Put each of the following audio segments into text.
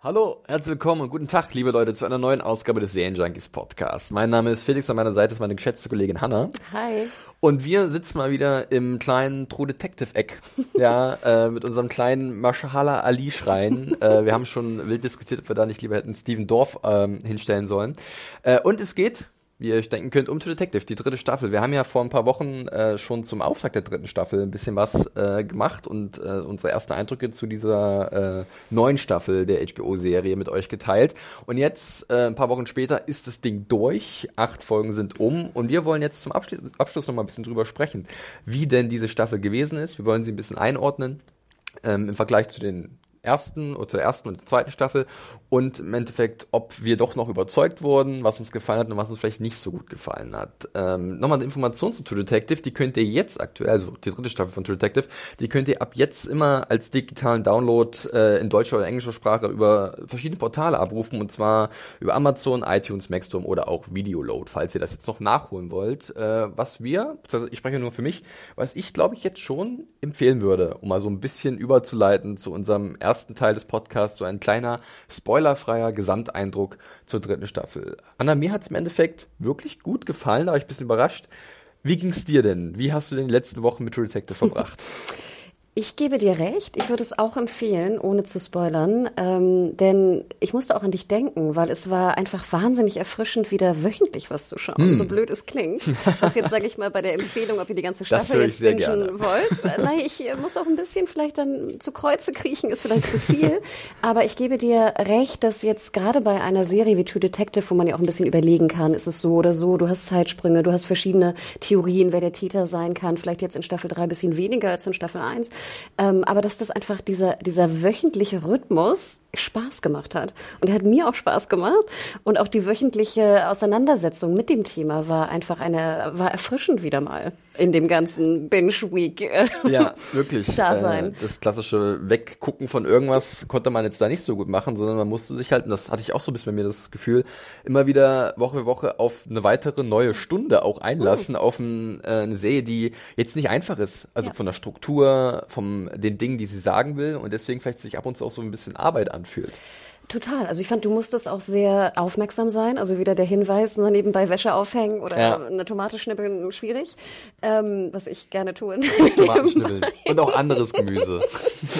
Hallo, herzlich willkommen und guten Tag, liebe Leute, zu einer neuen Ausgabe des Serienjunkies Podcasts. Mein Name ist Felix, an meiner Seite ist meine geschätzte Kollegin Hanna. Hi. Und wir sitzen mal wieder im kleinen True Detective Eck, ja, äh, mit unserem kleinen Mashallah Ali Schrein. äh, wir haben schon wild diskutiert, ob wir da nicht lieber hätten Steven Dorf ähm, hinstellen sollen. Äh, und es geht wie ihr euch denken könnt, um to Detective, die dritte Staffel. Wir haben ja vor ein paar Wochen äh, schon zum Auftakt der dritten Staffel ein bisschen was äh, gemacht und äh, unsere ersten Eindrücke zu dieser äh, neuen Staffel der HBO-Serie mit euch geteilt. Und jetzt, äh, ein paar Wochen später, ist das Ding durch. Acht Folgen sind um und wir wollen jetzt zum Abschluss, Abschluss noch mal ein bisschen drüber sprechen, wie denn diese Staffel gewesen ist. Wir wollen sie ein bisschen einordnen ähm, im Vergleich zu den ersten oder zur ersten und zweiten Staffel und im Endeffekt, ob wir doch noch überzeugt wurden, was uns gefallen hat und was uns vielleicht nicht so gut gefallen hat. Ähm, nochmal eine Information zu True Detective, die könnt ihr jetzt aktuell, also die dritte Staffel von True Detective, die könnt ihr ab jetzt immer als digitalen Download äh, in deutscher oder englischer Sprache über verschiedene Portale abrufen und zwar über Amazon, iTunes, Maxstorm oder auch Videoload, falls ihr das jetzt noch nachholen wollt. Äh, was wir, ich spreche nur für mich, was ich glaube ich jetzt schon empfehlen würde, um mal so ein bisschen überzuleiten zu unserem ersten Teil des Podcasts, so ein kleiner Spoiler spoilerfreier Gesamteindruck zur dritten Staffel. Anna, mir hat es im Endeffekt wirklich gut gefallen, da war ich ein bisschen überrascht. Wie ging es dir denn? Wie hast du denn die letzten Wochen mit True Detective verbracht? Ich gebe dir recht. Ich würde es auch empfehlen, ohne zu spoilern. Ähm, denn ich musste auch an dich denken, weil es war einfach wahnsinnig erfrischend, wieder wöchentlich was zu schauen. Hm. So blöd es klingt. Was jetzt, sage ich mal, bei der Empfehlung, ob ihr die ganze Staffel jetzt wünschen wollt. Nein, ich muss auch ein bisschen vielleicht dann zu Kreuze kriechen, ist vielleicht zu viel. Aber ich gebe dir recht, dass jetzt gerade bei einer Serie wie True Detective, wo man ja auch ein bisschen überlegen kann, ist es so oder so, du hast Zeitsprünge, du hast verschiedene Theorien, wer der Täter sein kann. Vielleicht jetzt in Staffel 3 ein bisschen weniger als in Staffel 1. Ähm, aber dass das einfach dieser, dieser wöchentliche Rhythmus Spaß gemacht hat. Und er hat mir auch Spaß gemacht. Und auch die wöchentliche Auseinandersetzung mit dem Thema war einfach eine, war erfrischend wieder mal in dem ganzen Binge-Week. Äh, ja, wirklich. Dasein. Äh, das klassische Weggucken von irgendwas konnte man jetzt da nicht so gut machen, sondern man musste sich halt, und das hatte ich auch so ein bisschen bei mir das Gefühl, immer wieder Woche für Woche auf eine weitere neue Stunde auch einlassen, mhm. auf ein, äh, eine Serie, die jetzt nicht einfach ist. Also ja. von der Struktur, von den Dingen, die sie sagen will und deswegen vielleicht sich ab und zu auch so ein bisschen Arbeit anfühlt. Total. Also ich fand, du musstest auch sehr aufmerksam sein. Also wieder der Hinweis, ne, nebenbei Wäsche aufhängen oder ja. eine Tomate schnippeln, schwierig. Ähm, was ich gerne tue. Tomaten schnippeln. Und auch anderes Gemüse.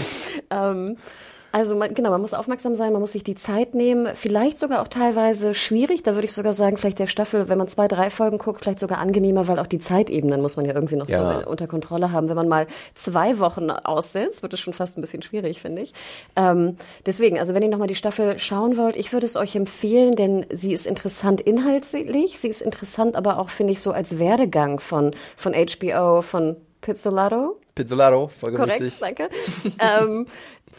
ähm, also man, genau, man muss aufmerksam sein, man muss sich die Zeit nehmen, vielleicht sogar auch teilweise schwierig, da würde ich sogar sagen, vielleicht der Staffel, wenn man zwei, drei Folgen guckt, vielleicht sogar angenehmer, weil auch die Zeitebenen muss man ja irgendwie noch ja. so unter Kontrolle haben. Wenn man mal zwei Wochen aussetzt, wird es schon fast ein bisschen schwierig, finde ich. Ähm, deswegen, also wenn ihr nochmal die Staffel schauen wollt, ich würde es euch empfehlen, denn sie ist interessant inhaltlich, sie ist interessant aber auch, finde ich, so als Werdegang von, von HBO, von Pizzolato. Pizzolato, voll Korrekt, richtig. danke. ähm,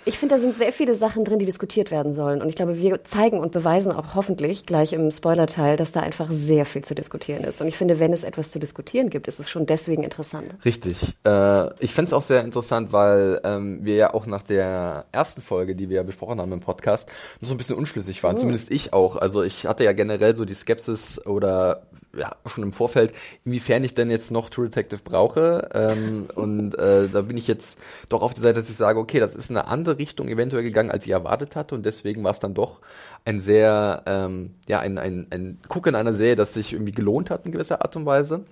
ich finde, da sind sehr viele Sachen drin, die diskutiert werden sollen. Und ich glaube, wir zeigen und beweisen auch hoffentlich gleich im Spoiler-Teil, dass da einfach sehr viel zu diskutieren ist. Und ich finde, wenn es etwas zu diskutieren gibt, ist es schon deswegen interessant. Richtig. Äh, ich finde es auch sehr interessant, weil ähm, wir ja auch nach der ersten Folge, die wir ja besprochen haben im Podcast, noch so ein bisschen unschlüssig waren. Oh. Zumindest ich auch. Also ich hatte ja generell so die Skepsis oder ja, schon im Vorfeld, inwiefern ich denn jetzt noch True Detective brauche. Ähm, und äh, da bin ich jetzt doch auf der Seite, dass ich sage, okay, das ist eine andere Richtung eventuell gegangen, als ich erwartet hatte. Und deswegen war es dann doch ein sehr, ähm, ja, ein, ein, ein Gucken einer Serie, das sich irgendwie gelohnt hat in gewisser Art und Weise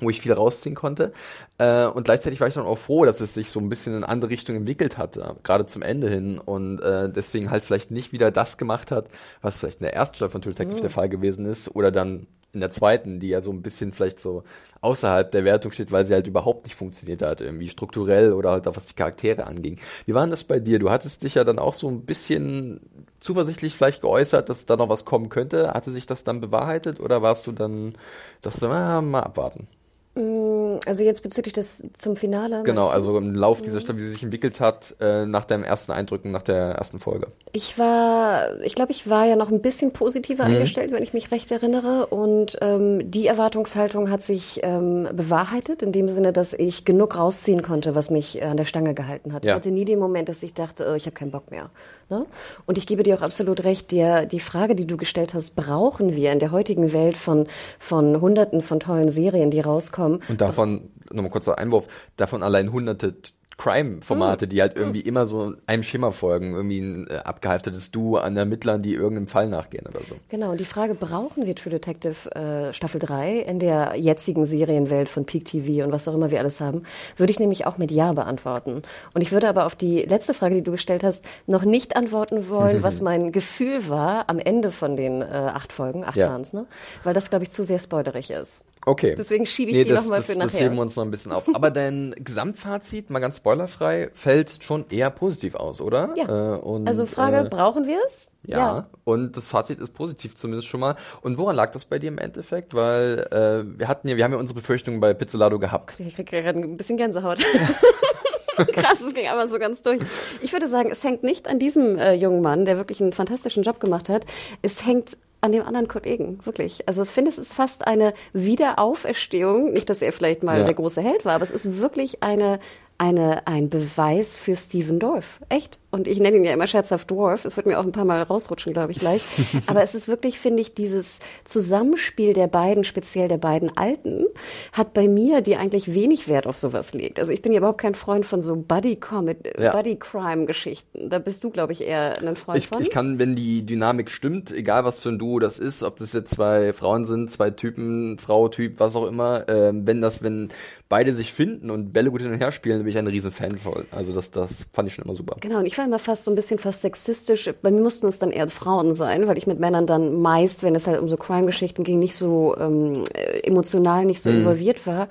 wo ich viel rausziehen konnte. Äh, und gleichzeitig war ich dann auch froh, dass es sich so ein bisschen in eine andere Richtung entwickelt hat, äh, gerade zum Ende hin. Und äh, deswegen halt vielleicht nicht wieder das gemacht hat, was vielleicht in der ersten Staffel von True Detective mhm. der Fall gewesen ist. Oder dann in der zweiten, die ja so ein bisschen vielleicht so außerhalb der Wertung steht, weil sie halt überhaupt nicht funktioniert hat, irgendwie strukturell oder halt auch was die Charaktere anging. Wie war denn das bei dir? Du hattest dich ja dann auch so ein bisschen zuversichtlich vielleicht geäußert, dass da noch was kommen könnte. Hatte sich das dann bewahrheitet oder warst du dann, dass du, ah, mal abwarten? Mm, also jetzt bezüglich des zum Finale. Genau, also im Lauf dieser Staffel, wie sie sich entwickelt hat, äh, nach deinem ersten Eindrücken, nach der ersten Folge. Ich war, ich glaube, ich war ja noch ein bisschen positiver mhm. eingestellt, wenn ich mich recht erinnere. Und ähm, die Erwartungshaltung hat sich ähm, bewahrheitet, in dem Sinne, dass ich genug rausziehen konnte, was mich an der Stange gehalten hat. Ja. Ich hatte nie den Moment, dass ich dachte, oh, ich habe keinen Bock mehr. Ne? Und ich gebe dir auch absolut recht, dir, die Frage, die du gestellt hast, brauchen wir in der heutigen Welt von, von hunderten von tollen Serien, die rauskommen. Und davon, nochmal kurzer Einwurf, davon allein hunderte Crime-Formate, die halt irgendwie immer so einem Schimmer folgen, irgendwie ein äh, abgehalftetes Duo an Ermittlern, die irgendeinem Fall nachgehen oder so. Genau, und die Frage, brauchen wir True Detective äh, Staffel 3 in der jetzigen Serienwelt von Peak TV und was auch immer wir alles haben, würde ich nämlich auch mit Ja beantworten. Und ich würde aber auf die letzte Frage, die du gestellt hast, noch nicht antworten wollen, was mein Gefühl war am Ende von den äh, acht Folgen, acht ja. ne? Weil das, glaube ich, zu sehr spoilerig ist. Okay. Deswegen schiebe ich nee, die nochmal für nachher. Das heben wir uns noch ein bisschen auf. Aber dein Gesamtfazit, mal ganz spoilerfrei, fällt schon eher positiv aus, oder? Ja. Äh, und, also Frage, äh, brauchen wir es? Ja, ja, und das Fazit ist positiv zumindest schon mal. Und woran lag das bei dir im Endeffekt? Weil äh, wir hatten ja, wir haben ja unsere Befürchtungen bei Pizzolado gehabt. Ich krieg gerade ein bisschen Gänsehaut. Krass, es ging aber so ganz durch. Ich würde sagen, es hängt nicht an diesem äh, jungen Mann, der wirklich einen fantastischen Job gemacht hat. Es hängt an dem anderen Kollegen, wirklich. Also ich finde, es ist fast eine Wiederauferstehung. Nicht, dass er vielleicht mal ja. der große Held war, aber es ist wirklich eine eine, ein Beweis für Steven Dorff. Echt. Und ich nenne ihn ja immer scherzhaft Dwarf. Es wird mir auch ein paar Mal rausrutschen, glaube ich, gleich. Aber es ist wirklich, finde ich, dieses Zusammenspiel der beiden, speziell der beiden Alten, hat bei mir, die eigentlich wenig Wert auf sowas legt. Also ich bin ja überhaupt kein Freund von so Buddy-Comedy, ja. Buddy-Crime-Geschichten. Da bist du, glaube ich, eher ein Freund ich, von. Ich kann, wenn die Dynamik stimmt, egal was für ein Duo das ist, ob das jetzt zwei Frauen sind, zwei Typen, Frau, Typ, was auch immer, äh, wenn das, wenn beide sich finden und Bälle gut hin und her spielen, bin ich ein riesen Fan von. Also das, das fand ich schon immer super. Genau, und ich war immer fast so ein bisschen fast sexistisch. Bei mir mussten es dann eher Frauen sein, weil ich mit Männern dann meist, wenn es halt um so Crime-Geschichten ging, nicht so ähm, emotional, nicht so mm. involviert war.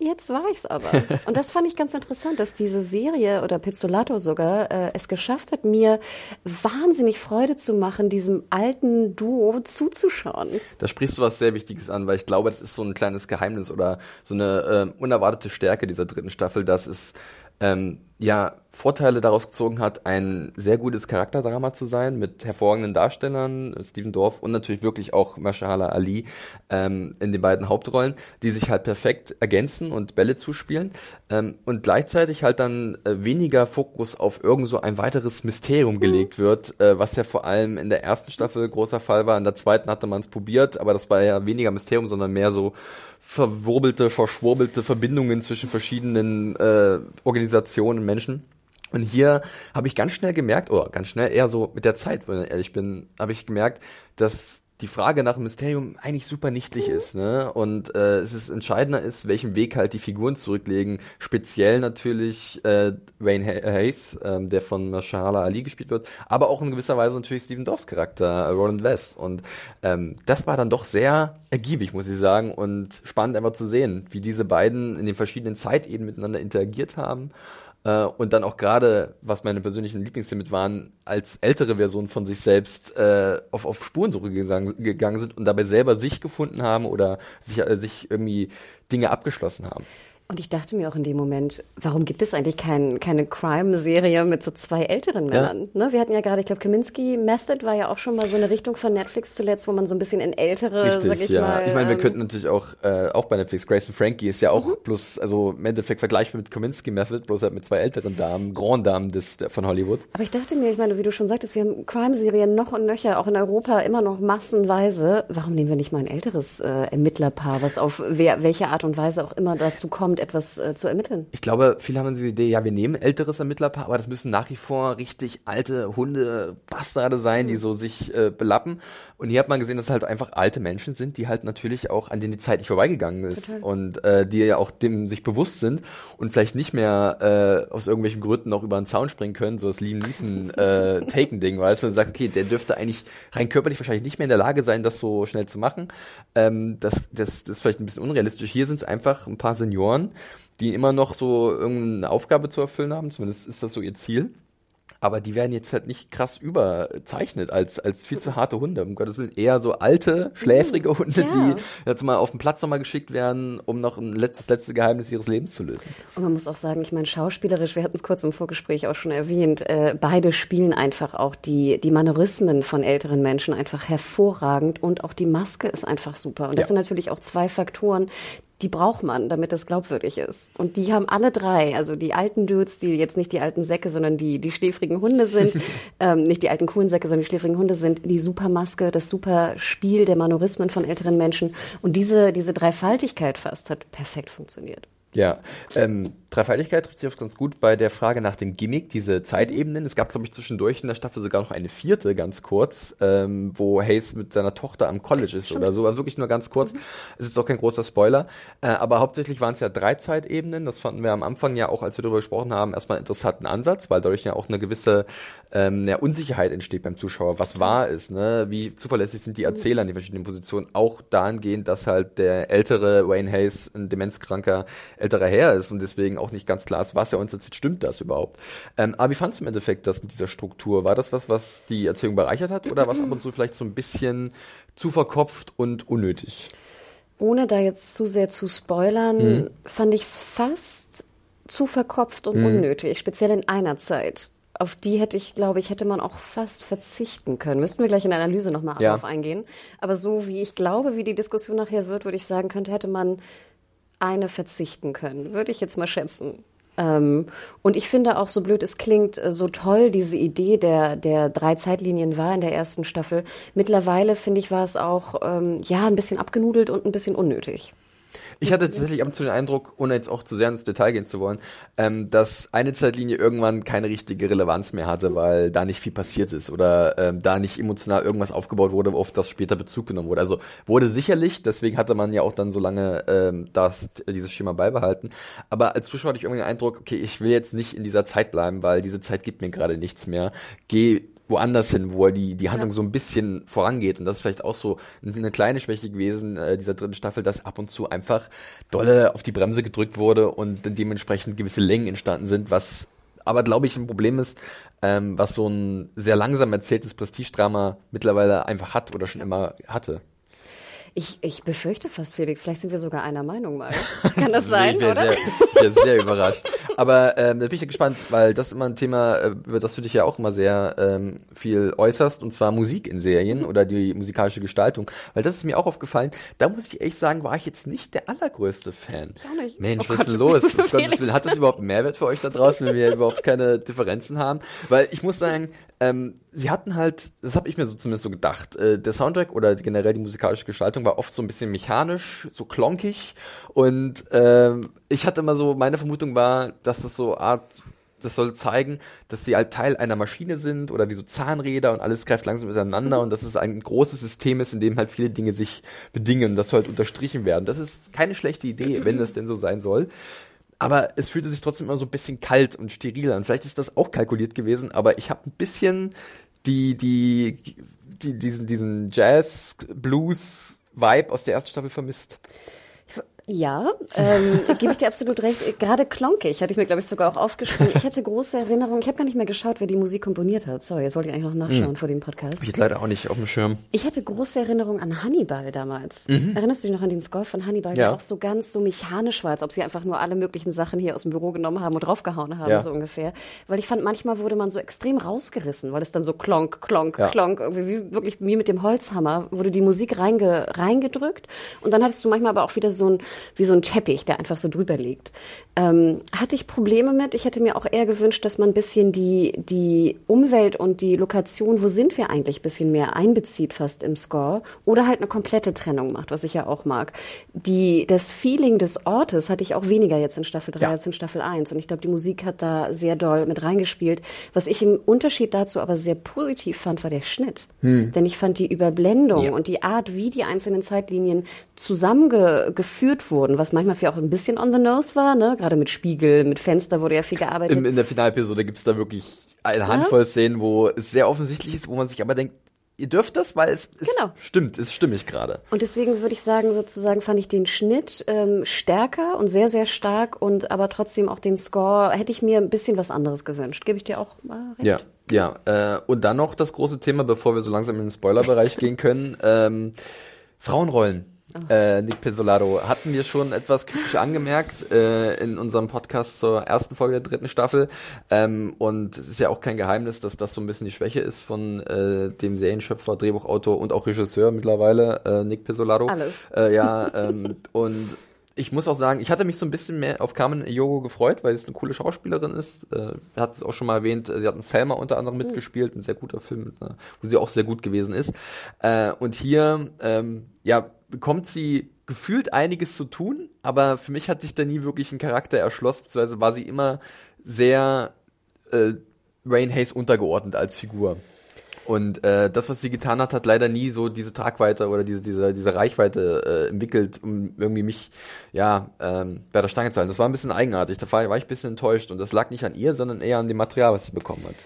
Jetzt war ich's aber. Und das fand ich ganz interessant, dass diese Serie oder Pizzolato sogar äh, es geschafft hat, mir wahnsinnig Freude zu machen, diesem alten Duo zuzuschauen. Da sprichst du was sehr Wichtiges an, weil ich glaube, das ist so ein kleines Geheimnis oder so eine äh, unerwartete Stärke dieser dritten Staffel, dass es ähm, ja Vorteile daraus gezogen hat, ein sehr gutes Charakterdrama zu sein mit hervorragenden Darstellern, Steven Dorff und natürlich wirklich auch Mashallah Ali ähm, in den beiden Hauptrollen, die sich halt perfekt ergänzen und Bälle zuspielen ähm, und gleichzeitig halt dann äh, weniger Fokus auf irgend so ein weiteres Mysterium gelegt wird, äh, was ja vor allem in der ersten Staffel großer Fall war. In der zweiten hatte man es probiert, aber das war ja weniger Mysterium, sondern mehr so verwurbelte, verschwurbelte Verbindungen zwischen verschiedenen äh, Organisationen Menschen. Und hier habe ich ganz schnell gemerkt, oder ganz schnell eher so mit der Zeit, wenn ich ehrlich bin, habe ich gemerkt, dass die Frage nach dem Mysterium eigentlich super nichtlich ist, ne? Und äh, es ist entscheidender ist, welchen Weg halt die Figuren zurücklegen. Speziell natürlich äh, Wayne Hayes, äh, der von Mashallah Ali gespielt wird, aber auch in gewisser Weise natürlich Stephen Doffs Charakter, äh, Roland West. Und ähm, das war dann doch sehr ergiebig, muss ich sagen, und spannend einfach zu sehen, wie diese beiden in den verschiedenen Zeitebenen miteinander interagiert haben. Äh, und dann auch gerade, was meine persönlichen Lieblingsthemen waren, als ältere Version von sich selbst äh, auf, auf Spurensuche gegangen, gegangen sind und dabei selber sich gefunden haben oder sich, äh, sich irgendwie Dinge abgeschlossen haben. Und ich dachte mir auch in dem Moment, warum gibt es eigentlich kein, keine Crime-Serie mit so zwei älteren Männern? Ja. Ne? Wir hatten ja gerade, ich glaube, Kaminski Method war ja auch schon mal so eine Richtung von Netflix zuletzt, wo man so ein bisschen in ältere, Richtig, sag ich ja. mal. Ich meine, wir ähm, könnten natürlich auch, äh, auch bei Netflix, Grace und Frankie ist ja auch mhm. bloß, also im Endeffekt vergleichbar mit Kaminski Method, bloß halt mit zwei älteren Damen, Grand Damen des, von Hollywood. Aber ich dachte mir, ich meine, wie du schon sagtest, wir haben Crime-Serien noch und nöcher, auch in Europa immer noch massenweise. Warum nehmen wir nicht mal ein älteres äh, Ermittlerpaar, was auf wer, welche Art und Weise auch immer dazu kommt, etwas äh, zu ermitteln? Ich glaube, viele haben die Idee, ja, wir nehmen älteres Ermittlerpaar, aber das müssen nach wie vor richtig alte Hunde, Bastarde sein, die so sich äh, belappen. Und hier hat man gesehen, dass es halt einfach alte Menschen sind, die halt natürlich auch, an denen die Zeit nicht vorbeigegangen ist. Total. Und äh, die ja auch dem sich bewusst sind und vielleicht nicht mehr äh, aus irgendwelchen Gründen noch über einen Zaun springen können, so das Liam Neeson äh, Taken-Ding, weißt du, und sagt, okay, der dürfte eigentlich rein körperlich wahrscheinlich nicht mehr in der Lage sein, das so schnell zu machen. Ähm, das, das, das ist vielleicht ein bisschen unrealistisch. Hier sind es einfach ein paar Senioren, die immer noch so irgendeine Aufgabe zu erfüllen haben, zumindest ist das so ihr Ziel. aber die werden jetzt halt nicht krass überzeichnet als, als viel zu harte Hunde. Um Gottes Willen eher so alte, schläfrige Hunde, ja. die jetzt mal auf den Platz nochmal geschickt werden, um noch ein letztes, letzte Geheimnis ihres Lebens zu lösen. Und man muss auch sagen, ich meine, schauspielerisch, wir hatten es kurz im Vorgespräch auch schon erwähnt, äh, beide spielen einfach auch die, die Mannerismen von älteren Menschen einfach hervorragend und auch die Maske ist einfach super. Und das ja. sind natürlich auch zwei Faktoren, die braucht man, damit das glaubwürdig ist. Und die haben alle drei, also die alten Dudes, die jetzt nicht die alten Säcke, sondern die, die schläfrigen Hunde sind, ähm, nicht die alten coolen Säcke, sondern die schläfrigen Hunde sind, die Supermaske, das super Spiel der Manorismen von älteren Menschen. Und diese, diese Dreifaltigkeit fast hat perfekt funktioniert. Ja, ähm, Dreifaltigkeit trifft sich oft ganz gut bei der Frage nach dem Gimmick, diese Zeitebenen. Es gab, glaube ich, zwischendurch in der Staffel sogar noch eine vierte, ganz kurz, ähm, wo Hayes mit seiner Tochter am College ist Stimmt. oder so. Also wirklich nur ganz kurz. Mhm. Es ist auch kein großer Spoiler. Äh, aber hauptsächlich waren es ja drei Zeitebenen. Das fanden wir am Anfang ja auch, als wir darüber gesprochen haben, erstmal einen interessanten Ansatz, weil dadurch ja auch eine gewisse ähm, ja, Unsicherheit entsteht beim Zuschauer. Was wahr ist, ne? Wie zuverlässig sind die Erzähler in den verschiedenen Positionen? Auch dahingehend, dass halt der ältere Wayne Hayes ein demenzkranker älterer Herr ist und deswegen auch nicht ganz klar ist, was er uns erzählt, stimmt das überhaupt. Ähm, aber wie fandest du im Endeffekt das mit dieser Struktur? War das was, was die Erzählung bereichert hat oder was ab und zu vielleicht so ein bisschen zu verkopft und unnötig? Ohne da jetzt zu sehr zu spoilern, mhm. fand ich es fast zu verkopft und mhm. unnötig, speziell in einer Zeit. Auf die hätte ich, glaube ich, hätte man auch fast verzichten können. Müssten wir gleich in der Analyse nochmal ja. darauf eingehen. Aber so wie ich glaube, wie die Diskussion nachher wird, würde ich sagen, könnte, hätte man eine verzichten können, würde ich jetzt mal schätzen. Ähm, und ich finde auch, so blöd es klingt, äh, so toll diese Idee der, der drei Zeitlinien war in der ersten Staffel. Mittlerweile, finde ich, war es auch, ähm, ja, ein bisschen abgenudelt und ein bisschen unnötig. Ich hatte tatsächlich ab und zu den Eindruck, ohne jetzt auch zu sehr ins Detail gehen zu wollen, ähm, dass eine Zeitlinie irgendwann keine richtige Relevanz mehr hatte, weil da nicht viel passiert ist oder ähm, da nicht emotional irgendwas aufgebaut wurde, auf das später Bezug genommen wurde. Also wurde sicherlich, deswegen hatte man ja auch dann so lange ähm, das, dieses Schema beibehalten. Aber als Zuschauer hatte ich irgendwie den Eindruck, okay, ich will jetzt nicht in dieser Zeit bleiben, weil diese Zeit gibt mir gerade nichts mehr. Geh woanders hin, wo er die, die Handlung ja. so ein bisschen vorangeht. Und das ist vielleicht auch so eine kleine Schwäche gewesen äh, dieser dritten Staffel, dass ab und zu einfach dolle auf die Bremse gedrückt wurde und dementsprechend gewisse Längen entstanden sind, was aber glaube ich ein Problem ist, ähm, was so ein sehr langsam erzähltes Prestigedrama mittlerweile einfach hat oder schon immer hatte. Ich, ich befürchte fast, Felix, vielleicht sind wir sogar einer Meinung mal. Kann das sein, ich oder? Sehr, ich bin sehr überrascht. Aber ähm, da bin ich gespannt, weil das ist immer ein Thema, äh, über das du dich ja auch immer sehr ähm, viel äußerst, und zwar Musik in Serien oder die musikalische Gestaltung. Weil das ist mir auch aufgefallen. Da muss ich echt sagen, war ich jetzt nicht der allergrößte Fan. Ich auch nicht. Mensch, oh was ist denn los? Um Gottes Willen, hat das überhaupt einen Mehrwert für euch da draußen, wenn wir überhaupt keine Differenzen haben? Weil ich muss sagen, ähm, sie hatten halt, das habe ich mir so zumindest so gedacht, äh, der Soundtrack oder generell die musikalische Gestaltung war oft so ein bisschen mechanisch, so klonkig und ähm, ich hatte immer so, meine Vermutung war, dass das so Art, das soll zeigen, dass sie halt Teil einer Maschine sind oder wie so Zahnräder und alles greift langsam miteinander mhm. und dass es ein großes System ist, in dem halt viele Dinge sich bedingen und das soll halt unterstrichen werden. Das ist keine schlechte Idee, wenn das denn so sein soll aber es fühlte sich trotzdem immer so ein bisschen kalt und steril an. Vielleicht ist das auch kalkuliert gewesen, aber ich habe ein bisschen die, die, die, diesen, diesen Jazz-Blues-Vibe aus der ersten Staffel vermisst. Ja, ähm, gebe ich dir absolut recht. Gerade klonkig hatte ich mir, glaube ich, sogar auch aufgeschrieben. Ich hatte große Erinnerungen. Ich habe gar nicht mehr geschaut, wer die Musik komponiert hat. Sorry, jetzt wollte ich eigentlich noch nachschauen mhm. vor dem Podcast. Ich leider auch nicht auf dem Schirm. Ich hatte große Erinnerungen an Hannibal damals. Mhm. Erinnerst du dich noch an den Score von Hannibal, ja. der auch so ganz so mechanisch war, als ob sie einfach nur alle möglichen Sachen hier aus dem Büro genommen haben und draufgehauen haben, ja. so ungefähr. Weil ich fand, manchmal wurde man so extrem rausgerissen, weil es dann so klonk, klonk, ja. klonk, irgendwie wie, wirklich wie mit dem Holzhammer, wurde die Musik reinge, reingedrückt. Und dann hattest du manchmal aber auch wieder so ein wie so ein Teppich, der einfach so drüber liegt. Ähm, hatte ich Probleme mit. Ich hätte mir auch eher gewünscht, dass man ein bisschen die, die Umwelt und die Lokation, wo sind wir eigentlich, ein bisschen mehr einbezieht fast im Score. Oder halt eine komplette Trennung macht, was ich ja auch mag. Die, das Feeling des Ortes hatte ich auch weniger jetzt in Staffel 3 ja. als in Staffel 1. Und ich glaube, die Musik hat da sehr doll mit reingespielt. Was ich im Unterschied dazu aber sehr positiv fand, war der Schnitt. Hm. Denn ich fand die Überblendung ja. und die Art, wie die einzelnen Zeitlinien zusammengeführt wurden, was manchmal für auch ein bisschen on the nose war, ne? Gerade mit Spiegel, mit Fenster wurde ja viel gearbeitet. In, in der Finalepisode gibt es da wirklich eine Handvoll ja? Szenen, wo es sehr offensichtlich ist, wo man sich aber denkt, ihr dürft das, weil es, es Genau. stimmt, es stimmig gerade. Und deswegen würde ich sagen, sozusagen fand ich den Schnitt ähm, stärker und sehr, sehr stark und aber trotzdem auch den Score hätte ich mir ein bisschen was anderes gewünscht. Gebe ich dir auch äh, recht? Ja, ja. Äh, und dann noch das große Thema, bevor wir so langsam in den Spoilerbereich gehen können. Ähm, Frauenrollen. Äh, Nick Pesolado hatten wir schon etwas kritisch angemerkt äh, in unserem Podcast zur ersten Folge der dritten Staffel ähm, und es ist ja auch kein Geheimnis, dass das so ein bisschen die Schwäche ist von äh, dem Serienschöpfer, Drehbuchautor und auch Regisseur mittlerweile äh, Nick Pesolado. Alles. Äh, ja ähm, und ich muss auch sagen, ich hatte mich so ein bisschen mehr auf Carmen Yogo gefreut, weil es eine coole Schauspielerin ist. Äh, hat es auch schon mal erwähnt, sie hat in Selma unter anderem mitgespielt, ein sehr guter Film, einer, wo sie auch sehr gut gewesen ist. Äh, und hier, ähm, ja, bekommt sie gefühlt einiges zu tun, aber für mich hat sich da nie wirklich ein Charakter erschlossen, beziehungsweise war sie immer sehr äh, Rain Hayes untergeordnet als Figur. Und äh, das, was sie getan hat, hat leider nie so diese Tragweite oder diese, diese, diese Reichweite äh, entwickelt, um irgendwie mich ja ähm, bei der Stange zu halten. Das war ein bisschen eigenartig. Da war, war ich ein bisschen enttäuscht. Und das lag nicht an ihr, sondern eher an dem Material, was sie bekommen hat.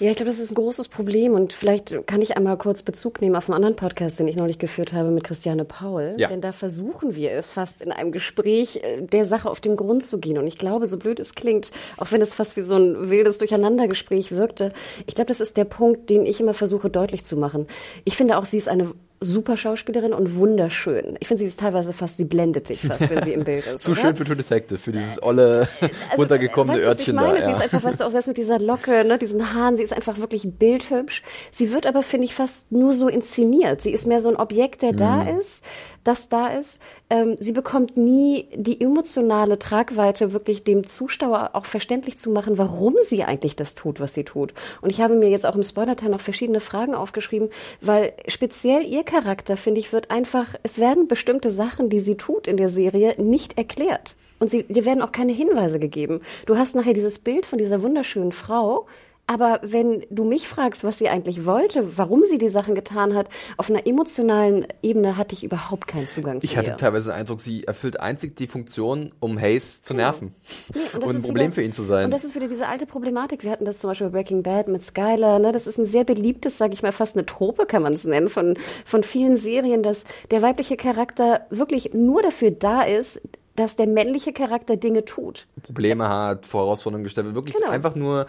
Ja, ich glaube, das ist ein großes Problem und vielleicht kann ich einmal kurz Bezug nehmen auf einen anderen Podcast, den ich neulich geführt habe mit Christiane Paul. Ja. Denn da versuchen wir es fast in einem Gespräch äh, der Sache auf den Grund zu gehen. Und ich glaube, so blöd es klingt, auch wenn es fast wie so ein wildes Durcheinandergespräch wirkte, ich glaube, das ist der Punkt, den ich immer versuche deutlich zu machen. Ich finde auch, sie ist eine super Schauspielerin und wunderschön. Ich finde, sie ist teilweise fast, sie blendet dich fast, wenn sie im Bild ist. Zu oder? schön für True Detective, für dieses olle, runtergekommene Also, weißt du, was Örtchen ich meine? da. Sie Ja. ist einfach, weißt du, auch selbst mit dieser Locke, ne, diesen Haaren, sie ist einfach wirklich bildhübsch. Sie wird aber, finde ich, fast nur so inszeniert. Sie ist mehr so ein Objekt, der da Mhm. ist, das da ist. Ähm, sie bekommt nie die emotionale Tragweite, wirklich dem Zuschauer auch verständlich zu machen, warum sie eigentlich das tut, was sie tut. Und ich habe mir jetzt auch im Spoiler-Teil noch verschiedene Fragen aufgeschrieben, weil speziell ihr Charakter, finde ich, wird einfach, es werden bestimmte Sachen, die sie tut in der Serie, nicht erklärt. Und sie, dir werden auch keine Hinweise gegeben. Du hast nachher dieses Bild von dieser wunderschönen Frau, aber wenn du mich fragst, was sie eigentlich wollte, warum sie die Sachen getan hat, auf einer emotionalen Ebene hatte ich überhaupt keinen Zugang zu Ich hatte ihr. teilweise den Eindruck, sie erfüllt einzig die Funktion, um Hayes zu nerven. Nee, und, das ein Problem wieder, für ihn zu sein. Und das ist wieder diese alte Problematik. Wir hatten das zum Beispiel bei Breaking Bad mit Skylar. Ne? Das ist ein sehr beliebtes, sage ich mal, fast eine Trope kann man es nennen, von, von vielen Serien, dass der weibliche Charakter wirklich nur dafür da ist, dass der männliche Charakter Dinge tut. Probleme hat, Herausforderungen gestellt wird, wirklich Genau. einfach nur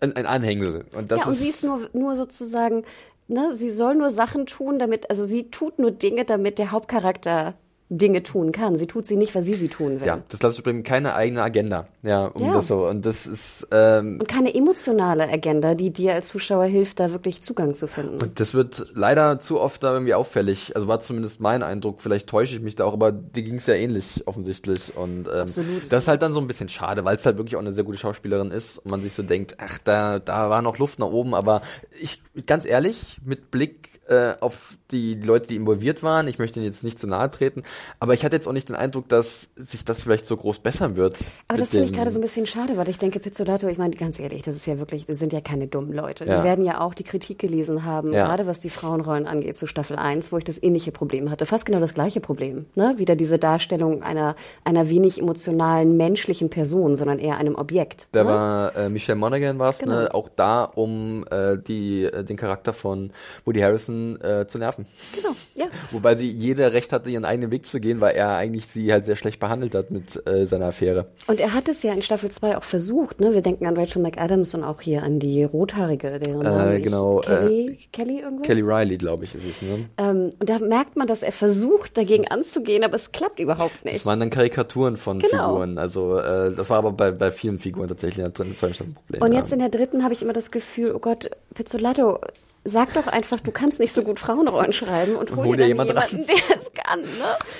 ein, ein Anhängsel. Und das ja, und ist, sie ist nur, nur sozusagen, ne, sie soll nur Sachen tun, damit, also sie tut nur Dinge, damit der Hauptcharakter Dinge tun kann. Sie tut sie nicht, weil sie sie tun will. ja, das klassische Problem, keine eigene Agenda. Ja, um Ja. das so. Und das ist, ähm, Und keine emotionale Agenda, die dir als Zuschauer hilft, da wirklich Zugang zu finden. und das wird leider zu oft da irgendwie auffällig. Also war zumindest mein Eindruck. Vielleicht täusche ich mich da auch, aber dir ging es ja ähnlich offensichtlich. Und ähm, Absolut. das ist halt dann so ein bisschen schade, weil es halt wirklich auch eine sehr gute Schauspielerin ist und man sich so denkt, ach, da, da war noch Luft nach oben. Aber ich, ganz ehrlich, mit Blick äh, auf die Leute, die involviert waren, ich möchte ihnen jetzt nicht zu nahe treten, aber ich hatte jetzt auch nicht den Eindruck, dass sich das vielleicht so groß bessern wird. Aber das finde ich gerade so ein bisschen schade, weil ich denke, Pizzolato, ich meine, ganz ehrlich, das ist ja wirklich, das sind ja keine dummen Leute. Ja. Die werden ja auch die Kritik gelesen haben, Ja. gerade was die Frauenrollen angeht, zu Staffel 1, wo ich das ähnliche Problem hatte. Fast genau das gleiche Problem. Ne? Wieder diese Darstellung einer, einer wenig emotionalen, menschlichen Person, sondern eher einem Objekt. Da ne? war äh, Michelle Monaghan war es, Genau. ne? auch da, um äh, die, äh, den Charakter von Woody Harrison äh, zu nerven. Genau, ja. Wobei sie jeder Recht hatte, ihren eigenen Weg zu gehen, weil er eigentlich sie halt sehr schlecht behandelt hat mit äh, seiner Affäre. Und er hat es ja in Staffel 2 auch versucht, ne? Wir denken an Rachel McAdams und auch hier an die Rothaarige, deren ich- genau, Kelly, Kelly irgendwas? Kelly Riley, glaube ich, ist es. Ne? Ähm, und da merkt man, dass er versucht, dagegen anzugehen, aber es klappt überhaupt nicht. Das waren dann Karikaturen von Genau. Figuren. Also äh, das war aber bei, bei vielen Figuren tatsächlich in der dritten zweiten Staffel ein Problem. Und jetzt in der dritten habe ich immer das Gefühl, oh Gott, Pizzolato, sag doch einfach, du kannst nicht so gut Frauenrollen schreiben und hol, hol dir dir jemand jemanden, der es kann. Ne?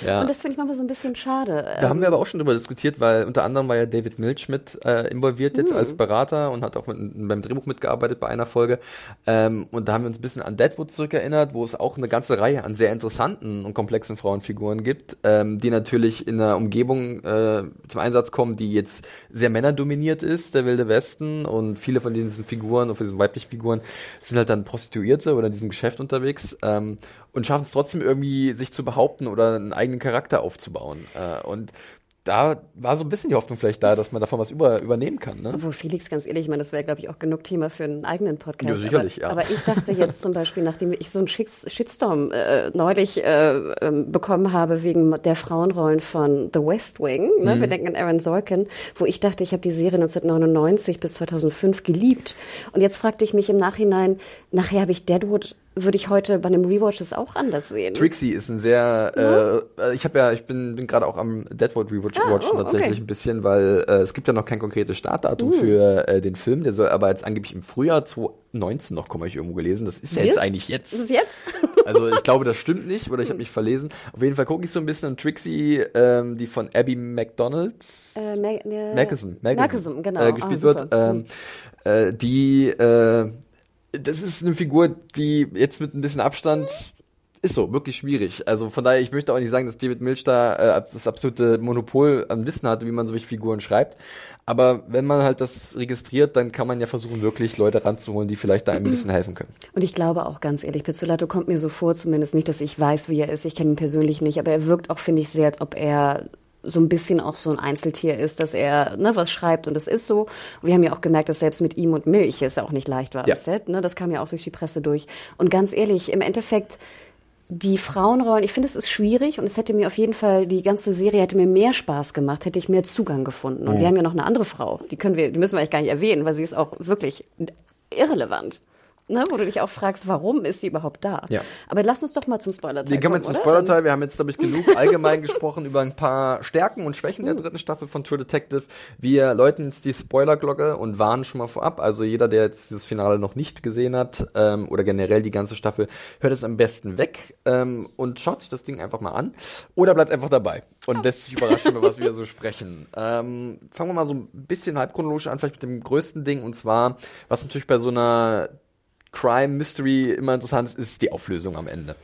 Ja. Und das finde ich manchmal so ein bisschen schade. Da haben wir aber auch schon drüber diskutiert, weil unter anderem war ja David Milch mit äh, involviert Hm. jetzt als Berater und hat auch mit, beim Drehbuch mitgearbeitet bei einer Folge. Ähm, und da haben wir uns ein bisschen an Deadwood zurückerinnert, wo es auch eine ganze Reihe an sehr interessanten und komplexen Frauenfiguren gibt, ähm, die natürlich in einer Umgebung äh, zum Einsatz kommen, die jetzt sehr männerdominiert ist, der Wilde Westen. Und viele von diesen Figuren und von diesen weiblichen Figuren sind halt dann Prostituierte oder in diesem Geschäft unterwegs. Ähm, und schaffen es trotzdem irgendwie, sich zu behaupten oder einen eigenen Charakter aufzubauen. Äh, und da war so ein bisschen die Hoffnung vielleicht da, dass man davon was über, übernehmen kann. Ne? Obwohl Felix, ganz ehrlich, ich meine, das wäre, glaube ich, auch genug Thema für einen eigenen Podcast. Ja, sicherlich, aber, ja. Aber ich dachte jetzt zum Beispiel, nachdem ich so einen Shitstorm äh, neulich äh, ähm, bekommen habe wegen der Frauenrollen von The West Wing, ne? Mhm. wir denken an Aaron Sorkin, wo ich dachte, ich habe die Serie 1999 bis 2005 geliebt. Und jetzt fragte ich mich im Nachhinein, nachher habe ich Deadwood würde ich heute bei einem Rewatch das auch anders sehen. Trixie ist ein sehr, äh, ich habe ja, ich bin, bin gerade auch am Deadwood Rewatch Ah, watchen oh, tatsächlich okay. ein bisschen, weil äh, es gibt ja noch kein konkretes Startdatum Uh. für äh, den Film, der soll aber jetzt angeblich im Frühjahr 2019 noch kommen, habe ich irgendwo gelesen. Das ist ja jetzt eigentlich jetzt. Ist es jetzt? Also ich glaube, das stimmt nicht oder ich habe mich verlesen. Auf jeden Fall gucke ich so ein bisschen und Trixie, ähm, die von Abby McDonald, Äh, Ma äh, Malcolm, Malcolm, genau. äh, gespielt Ah, wird, ähm, äh, die, äh, das ist eine Figur, die jetzt mit ein bisschen Abstand ist so, wirklich schwierig. Also von daher, ich möchte auch nicht sagen, dass David Milch da äh, das absolute Monopol am Wissen hatte, wie man solche Figuren schreibt. Aber wenn man halt das registriert, dann kann man ja versuchen, wirklich Leute ranzuholen, die vielleicht da ein bisschen helfen können. Und ich glaube auch ganz ehrlich, Pizzolato kommt mir so vor, zumindest nicht, dass ich weiß, wie er ist. Ich kenne ihn persönlich nicht, aber er wirkt auch, finde ich, sehr, als ob er so ein bisschen auch so ein Einzeltier ist, dass er ne, was schreibt und es ist so. Wir haben ja auch gemerkt, dass selbst mit ihm und Milch es auch nicht leicht war Ja. Set. Ne? Das kam ja auch durch die Presse durch. Und ganz ehrlich, im Endeffekt die Frauenrollen, ich finde, es ist schwierig und es hätte mir auf jeden Fall, die ganze Serie hätte mir mehr Spaß gemacht, hätte ich mehr Zugang gefunden. Und wir haben ja noch eine andere Frau, die können wir, die müssen wir eigentlich gar nicht erwähnen, weil sie ist auch wirklich irrelevant. Ne, wo du dich auch fragst, warum ist sie überhaupt da? Ja. Aber lass uns doch mal zum Spoiler-Teil Wir kommen jetzt zum? Spoiler-Teil. Wir haben jetzt, glaube ich, genug allgemein gesprochen über ein paar Stärken und Schwächen der dritten Staffel von True Detective. Wir läuten jetzt die Spoiler-Glocke und warnen schon mal vorab. Also jeder, der jetzt dieses Finale noch nicht gesehen hat ähm, oder generell die ganze Staffel, hört es am besten weg ähm, und schaut sich das Ding einfach mal an. Oder bleibt einfach dabei und lässt sich überraschen, über was wir so sprechen. Ähm, fangen wir mal so ein bisschen halbchronologisch an, vielleicht mit dem größten Ding. Und zwar, was natürlich bei so einer Crime Mystery immer interessant ist, die Auflösung am Ende.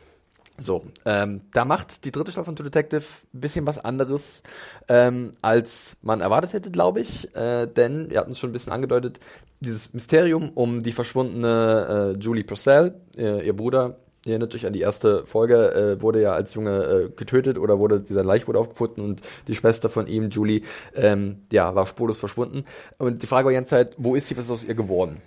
So, ähm, da macht die dritte Staffel von True Detective ein bisschen was anderes, ähm, als man erwartet hätte, glaube ich. Äh, denn, wir hatten es schon ein bisschen angedeutet, dieses Mysterium um die verschwundene äh, Julie Purcell, äh, ihr Bruder, ihr erinnert euch an die erste Folge, äh, wurde ja als Junge äh, getötet oder wurde, dieser Leich wurde aufgefunden und die Schwester von ihm, Julie, ähm, ja, war spurlos verschwunden. Und die Frage war die ganze Zeit, wo ist sie, was ist aus ihr geworden?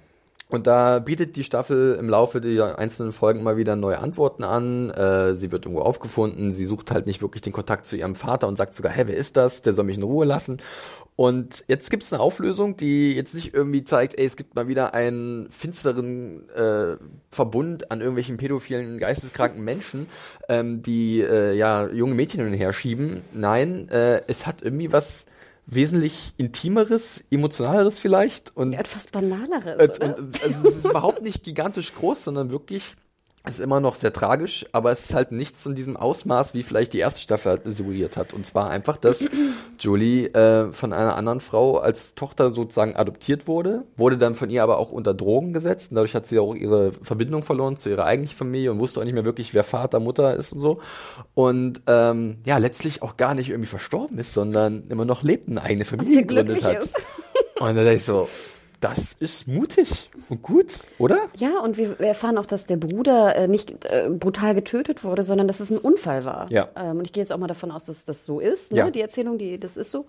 Und da bietet die Staffel im Laufe der einzelnen Folgen immer wieder neue Antworten an. Äh, sie wird irgendwo aufgefunden. Sie sucht halt nicht wirklich den Kontakt zu ihrem Vater und sagt sogar, hä, wer ist das? Der soll mich in Ruhe lassen. Und jetzt gibt es eine Auflösung, die jetzt nicht irgendwie zeigt, ey, es gibt mal wieder einen finsteren äh, Verbund an irgendwelchen pädophilen, geisteskranken Menschen, ähm, die äh, ja junge Mädchen hin und her schieben. Nein, äh, es hat irgendwie was wesentlich intimeres, emotionaleres vielleicht und Etwas Banaleres, äh, und, also es ist überhaupt nicht gigantisch groß, sondern wirklich, ist immer noch sehr tragisch, aber es ist halt nichts in diesem Ausmaß, wie vielleicht die erste Staffel halt suggeriert hat. Und zwar einfach, dass Julie äh, von einer anderen Frau als Tochter sozusagen adoptiert wurde, wurde dann von ihr aber auch unter Drogen gesetzt. Und dadurch hat sie auch ihre Verbindung verloren zu ihrer eigentlichen Familie und wusste auch nicht mehr wirklich, wer Vater, Mutter ist und so. Und ähm, ja, letztlich auch gar nicht irgendwie verstorben ist, sondern immer noch lebt, eine eigene Familie gegründet hat. ist. Und da dachte ich so, das ist mutig und gut, oder? Ja, und wir erfahren auch, dass der Bruder äh, nicht äh, brutal getötet wurde, sondern dass es ein Unfall war. Ja. Ähm, und ich gehe jetzt auch mal davon aus, dass das so ist, ne? Ja. die Erzählung, die, das ist so.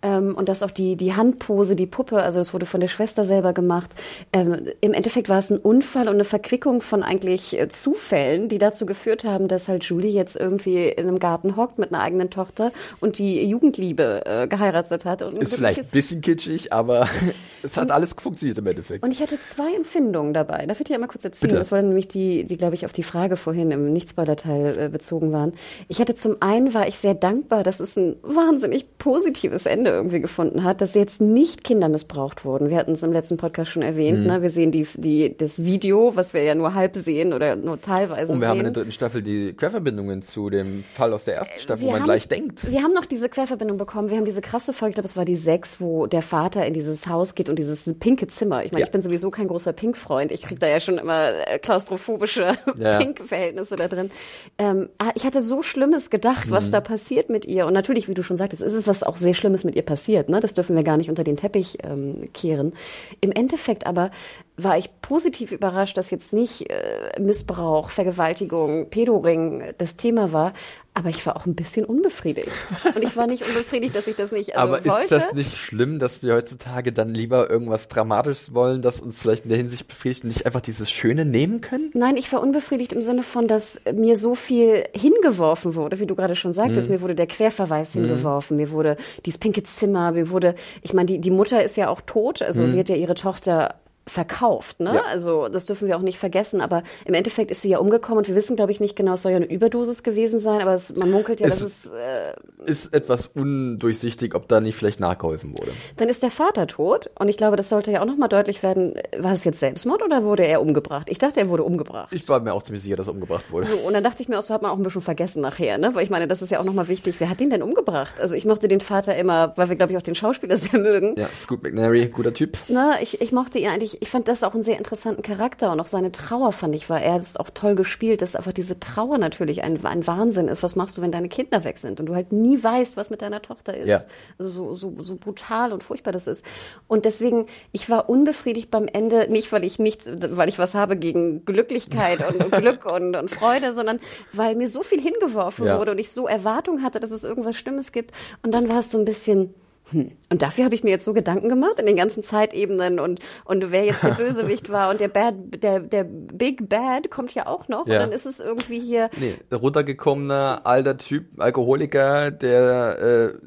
Ähm, und dass auch die, die Handpose, die Puppe, also das wurde von der Schwester selber gemacht. Ähm, Im Endeffekt war es ein Unfall und eine Verquickung von eigentlich äh, Zufällen, die dazu geführt haben, dass halt Julie jetzt irgendwie in einem Garten hockt mit einer eigenen Tochter und die Jugendliebe äh, geheiratet hat. Und Ist vielleicht ein bisschen kitschig, aber es hat alles funktioniert im Endeffekt. Und ich hatte zwei Empfindungen dabei. Darf ich dir einmal kurz erzählen? Bitte. Das war nämlich die, die glaube ich, auf die Frage vorhin im Nichtspoiler-Teil äh, bezogen waren. Ich hatte zum einen war ich sehr dankbar, dass es ein wahnsinnig positives Ende irgendwie gefunden hat, dass jetzt nicht Kinder missbraucht wurden. Wir hatten es im letzten Podcast schon erwähnt. Mhm. Ne? Wir sehen die, die, das Video, was wir ja nur halb sehen oder nur teilweise Und wir haben in der sehen. dritten Staffel die Querverbindungen zu dem Fall aus der ersten Staffel, wo Wir man haben- gleich denkt. Wir haben noch diese Querverbindung bekommen. Wir haben diese krasse Folge, ich glaube, es war die sechs, wo der Vater in dieses Haus geht und dieses pinke Zimmer. Ich meine, Ja. ich bin sowieso kein großer Pink-Freund. Ich krieg da ja schon immer äh, klaustrophobische Ja. Pink-Verhältnisse da drin. Ähm, ah, ich hatte so Schlimmes gedacht, Mhm. was da passiert mit ihr. Und natürlich, wie du schon sagtest, ist es was auch sehr Schlimmes mit ihr passiert. Ne? Das dürfen wir gar nicht unter den Teppich ähm, kehren. Im Endeffekt aber war ich positiv überrascht, dass jetzt nicht äh, Missbrauch, Vergewaltigung, Pedoring das Thema war, aber ich war auch ein bisschen unbefriedigt. Und ich war nicht unbefriedigt, dass ich das nicht also Aber wollte. ist das nicht schlimm, dass wir heutzutage dann lieber irgendwas Dramatisches wollen, das uns vielleicht in der Hinsicht befriedigt und nicht einfach dieses Schöne nehmen können? Nein, ich war unbefriedigt im Sinne von, dass mir so viel hingeworfen wurde, wie du gerade schon sagtest. Mhm. Mir wurde der Querverweis hingeworfen, mir wurde dieses pinke Zimmer, mir wurde, ich meine, die, die Mutter ist ja auch tot, also sie hat ja ihre Tochter verkauft, ne? Ja. Also das dürfen wir auch nicht vergessen. Aber im Endeffekt ist sie ja umgekommen und wir wissen, glaube ich, nicht genau, es soll ja eine Überdosis gewesen sein, aber es, man munkelt ja, Es- dass es äh, Ist etwas undurchsichtig, ob da nicht vielleicht nachgeholfen wurde. Dann ist der Vater tot und ich glaube, das sollte ja auch nochmal deutlich werden. War es jetzt Selbstmord oder wurde er umgebracht? Ich dachte, er wurde umgebracht. Ich war mir auch ziemlich sicher, dass er umgebracht wurde. So, und dann dachte ich mir auch, so hat man auch ein bisschen vergessen nachher, ne? Weil ich meine, das ist ja auch nochmal wichtig. Wer hat ihn denn umgebracht? Also ich mochte den Vater immer, weil wir, glaube ich, auch den Schauspieler sehr mögen. Ja, Scoot McNary, guter Typ. Na, ich, ich mochte ihn eigentlich, ich fand das auch einen sehr interessanten Charakter und auch seine Trauer fand ich war, er hat es auch toll gespielt, dass einfach diese Trauer natürlich ein, ein Wahnsinn ist. Was machst du, wenn deine Kinder weg sind und du halt nie weißt, was mit deiner Tochter ist? Ja. Also so, so, so brutal und furchtbar das ist. Und deswegen, ich war unbefriedigt beim Ende, nicht weil ich nichts, weil ich was habe gegen Glücklichkeit und, und Glück und, und Freude, sondern weil mir so viel hingeworfen Ja. wurde und ich so Erwartung hatte, dass es irgendwas Schlimmes gibt. Und dann war es so ein bisschen, hm. Und dafür habe ich mir jetzt so Gedanken gemacht in den ganzen Zeitebenen und, und wer jetzt der Bösewicht war und der Bad, der, der Big Bad kommt ja auch noch. Ja. Und dann ist es irgendwie hier, Nee, runtergekommener, alter Typ, Alkoholiker, der äh,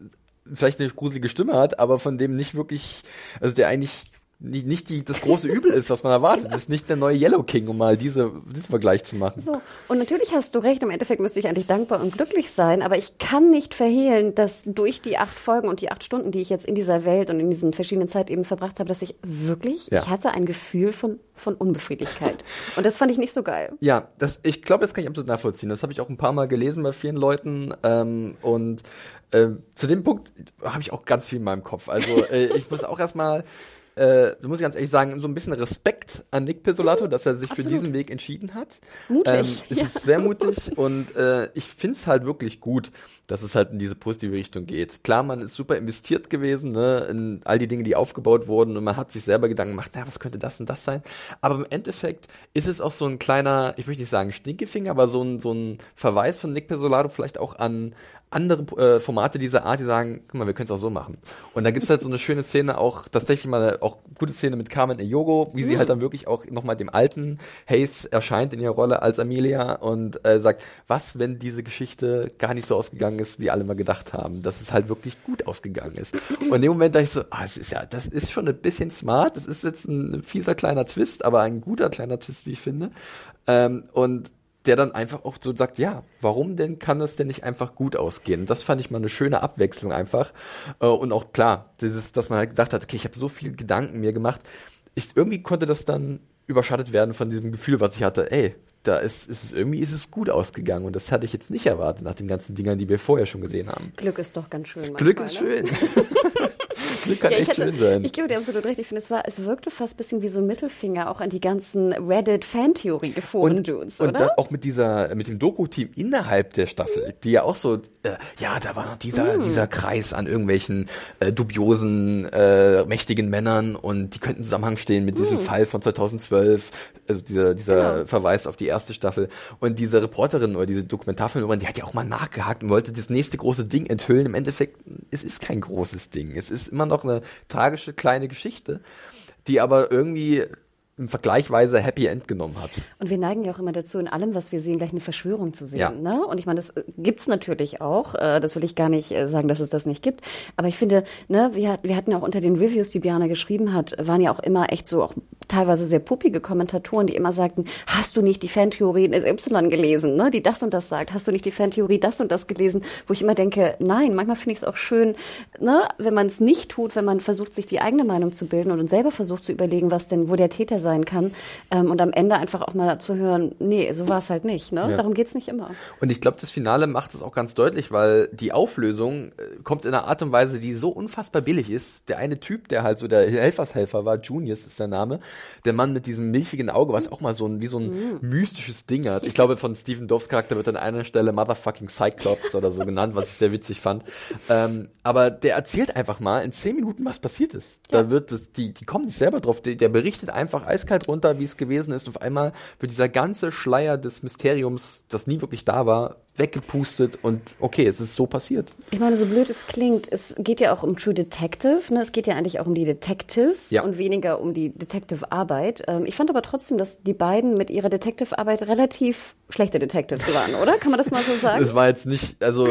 vielleicht eine gruselige Stimme hat, aber von dem nicht wirklich, also der eigentlich nicht, nicht die, das große Übel ist, was man erwartet. Das ist nicht der neue Yellow King, um mal diese, diesen Vergleich zu machen. So, und natürlich hast du recht, im Endeffekt müsste ich eigentlich dankbar und glücklich sein, aber ich kann nicht verhehlen, dass durch die acht Folgen und die acht Stunden, die ich jetzt in dieser Welt und in diesen verschiedenen Zeitebenen verbracht habe, dass ich wirklich, Ja. ich hatte ein Gefühl von, von Unbefriedigkeit. Und das fand ich nicht so geil. Ja, das, ich glaube, das kann ich absolut nachvollziehen. Das habe ich auch ein paar Mal gelesen bei vielen Leuten. Ähm, und äh, zu dem Punkt habe ich auch ganz viel in meinem Kopf. Also äh, ich muss auch erstmal, äh, du muss ich ganz ehrlich sagen, so ein bisschen Respekt an Nick Pizzolato, dass er sich für Absolut. diesen Weg entschieden hat. Mutig, Ähm, es ja. ist sehr mutig und äh, ich finde es halt wirklich gut, dass es halt in diese positive Richtung geht. Klar, man ist super investiert gewesen, ne, in all die Dinge, die aufgebaut wurden und man hat sich selber Gedanken gemacht, na, was könnte das und das sein? Aber im Endeffekt ist es auch so ein kleiner, ich möchte nicht sagen Stinkefinger, aber so ein, so ein Verweis von Nick Pesolado vielleicht auch an andere äh, Formate dieser Art, die sagen, guck mal, wir können es auch so machen. Und da gibt's halt so eine schöne Szene, auch tatsächlich mal eine, auch gute Szene mit Carmen Eyogo, wie sie halt dann wirklich auch nochmal dem alten Hayes erscheint in ihrer Rolle als Amelia und äh, sagt, was, wenn diese Geschichte gar nicht so ausgegangen ist, wie alle mal gedacht haben, dass es halt wirklich gut ausgegangen ist. Und in dem Moment dachte ich so, ah, es ist ja, das ist schon ein bisschen smart, das ist jetzt ein fieser kleiner Twist, aber ein guter kleiner Twist, wie ich finde. Ähm, und der dann einfach auch so sagt, ja, warum denn kann das denn nicht einfach gut ausgehen? Das fand ich mal eine schöne Abwechslung einfach. Äh, Und auch klar, dieses, dass man halt gedacht hat, okay, ich habe so viel Gedanken mir gemacht. Ich, irgendwie konnte das dann überschattet werden von diesem Gefühl, was ich hatte, ey, da ist, ist es irgendwie ist es gut ausgegangen und das hatte ich jetzt nicht erwartet nach den ganzen Dingern, die wir vorher schon gesehen haben. Glück ist doch ganz schön. Manchmal, Glück ist ne? schön. Glück kann Ja, ich, echt hatte, schön sein. ich gebe dir absolut recht. Ich finde, es war, es wirkte fast ein bisschen wie so ein Mittelfinger auch an die ganzen Reddit-Fantheorie-Foren-Dudes, und oder? da, auch mit dieser, mit dem Doku-Team innerhalb der Staffel, die ja auch so, äh, ja, da war noch dieser, Mm. dieser Kreis an irgendwelchen äh, dubiosen, äh, mächtigen Männern und die könnten Zusammenhang stehen mit diesem Fall von 2012, also dieser, dieser Mm. Genau. Verweis auf die erste Staffel. Und diese Reporterin oder diese Dokumentarfilmerin, die hat ja auch mal nachgehakt und wollte das nächste große Ding enthüllen. Im Endeffekt, es ist kein großes Ding. Es ist immer noch eine tragische kleine Geschichte, die aber irgendwie ein vergleichweise Happy End genommen hat. Und wir neigen ja auch immer dazu, in allem, was wir sehen, gleich eine Verschwörung zu sehen. Ja. Ne? Und ich meine, das äh, gibt's natürlich auch. Äh, Das will ich gar nicht äh, sagen, dass es das nicht gibt. Aber ich finde, ne, wir, wir hatten ja auch unter den Reviews, die Biane geschrieben hat, waren ja auch immer echt so auch teilweise sehr puppige Kommentatoren, die immer sagten, hast du nicht die Fantheorie in Y gelesen, ne? die das und das sagt? Hast du nicht die Fantheorie das und das gelesen? Wo ich immer denke, nein, manchmal finde ich es auch schön, ne, wenn man es nicht tut, wenn man versucht, sich die eigene Meinung zu bilden und selber versucht zu überlegen, was denn, wo der Täter sein kann. Ähm, und am Ende einfach auch mal zu hören, nee, so war es halt nicht. Ne? Ja. Darum geht's nicht immer. Und ich glaube, das Finale macht es auch ganz deutlich, weil die Auflösung äh, kommt in einer Art und Weise, die so unfassbar billig ist. Der eine Typ, der halt so der Helfershelfer war, Junius ist der Name, der Mann mit diesem milchigen Auge, was auch mal so ein, wie so ein mystisches Ding hat. Ich glaube, von Stephen Doves Charakter wird an einer Stelle Motherfucking Cyclops oder so genannt, was ich sehr witzig fand. Ähm, aber der erzählt einfach mal in zehn Minuten, was passiert ist. Da wird das, die, die kommen nicht selber drauf, der, der berichtet einfach eiskalt runter, wie es gewesen ist. Und auf einmal wird dieser ganze Schleier des Mysteriums, das nie wirklich da war, weggepustet und okay, es ist so passiert. Ich meine, so blöd es klingt, es geht ja auch um True Detective. Ne? Es geht ja eigentlich auch um die Detectives Ja. und weniger um die Detective-Arbeit. Ähm, ich fand aber trotzdem, dass die beiden mit ihrer Detective-Arbeit relativ schlechte Detectives waren, oder? Kann man das mal so sagen? Es war jetzt nicht, also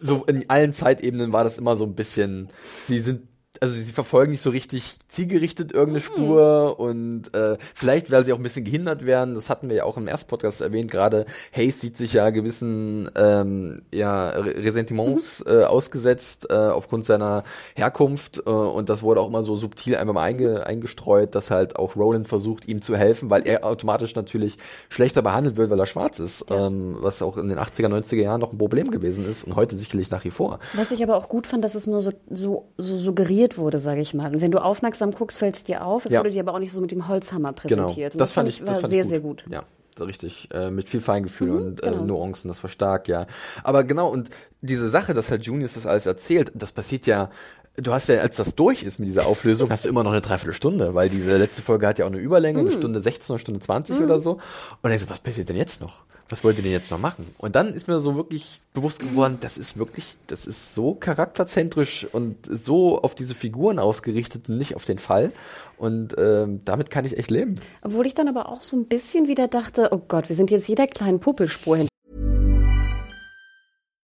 so in allen Zeitebenen war das immer so ein bisschen, sie sind also sie verfolgen nicht so richtig zielgerichtet irgendeine Spur und äh, vielleicht, weil sie auch ein bisschen gehindert werden, das hatten wir ja auch im ersten Podcast erwähnt, gerade Hayes sieht sich ja gewissen ähm, ja, Re- Ressentiments äh, ausgesetzt äh, aufgrund seiner Herkunft äh, und das wurde auch immer so subtil einfach mal einge eingestreut, dass halt auch Roland versucht, ihm zu helfen, weil er automatisch natürlich schlechter behandelt wird, weil er schwarz ist, ähm, was auch in den 80er, 90er Jahren noch ein Problem gewesen ist und heute sicherlich nach wie vor. Was ich aber auch gut fand, dass es nur so, so, so suggeriert wurde, sage ich mal. Und wenn du aufmerksam guckst, fällt es dir auf. Es Ja. wurde dir aber auch nicht so mit dem Holzhammer Genau, präsentiert. Und das, fand ich, das fand sehr, ich sehr gut. Ja, so richtig, äh, mit viel Feingefühl und äh, genau. Nuancen, das war stark, ja. Aber genau, und diese Sache, dass halt Junius das alles erzählt, das passiert ja, du hast ja, als das durch ist mit dieser Auflösung, hast du immer noch eine Dreiviertelstunde, weil diese letzte Folge hat ja auch eine Überlänge, eine Stunde 16 oder Stunde 20 oder so. Und ich so, was passiert denn jetzt noch? Was wollt ihr denn jetzt noch machen? Und dann ist mir so wirklich bewusst geworden, das ist wirklich, das ist so charakterzentrisch und so auf diese Figuren ausgerichtet und nicht auf den Fall. Und ähm, damit kann ich echt leben. Obwohl ich dann aber auch so ein bisschen wieder dachte, oh Gott, wir sind jetzt jeder kleinen Puppelspur hin.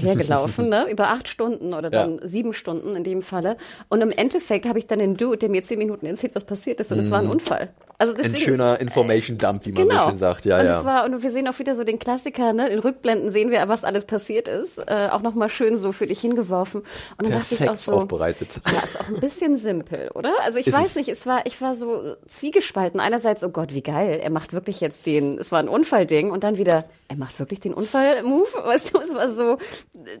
Hergelaufen, ne? über acht Stunden oder dann Ja. sieben Stunden in dem Falle. Und im Endeffekt habe ich dann den Dude, der mir zehn Minuten erzählt, was passiert ist. Und es war ein Unfall. Also Mhm. Ein deswegen schöner ist- Information Dump, wie man Genau. so schön sagt. Ja, und ja. War, und wir sehen auch wieder so den Klassiker, ne? In Rückblenden sehen wir, was alles passiert ist. Äh, auch nochmal schön so für dich hingeworfen. Und dann dachte ich auch Perfekt so. aufbereitet. Ja, ist auch ein bisschen simpel, oder? Also ich Ist weiß es. nicht, es war, ich war so zwiegespalten. Einerseits, oh Gott, wie geil, er macht wirklich jetzt den, es war ein Unfallding und dann wieder, er macht wirklich den Unfall-Move. Weißt du, es war so,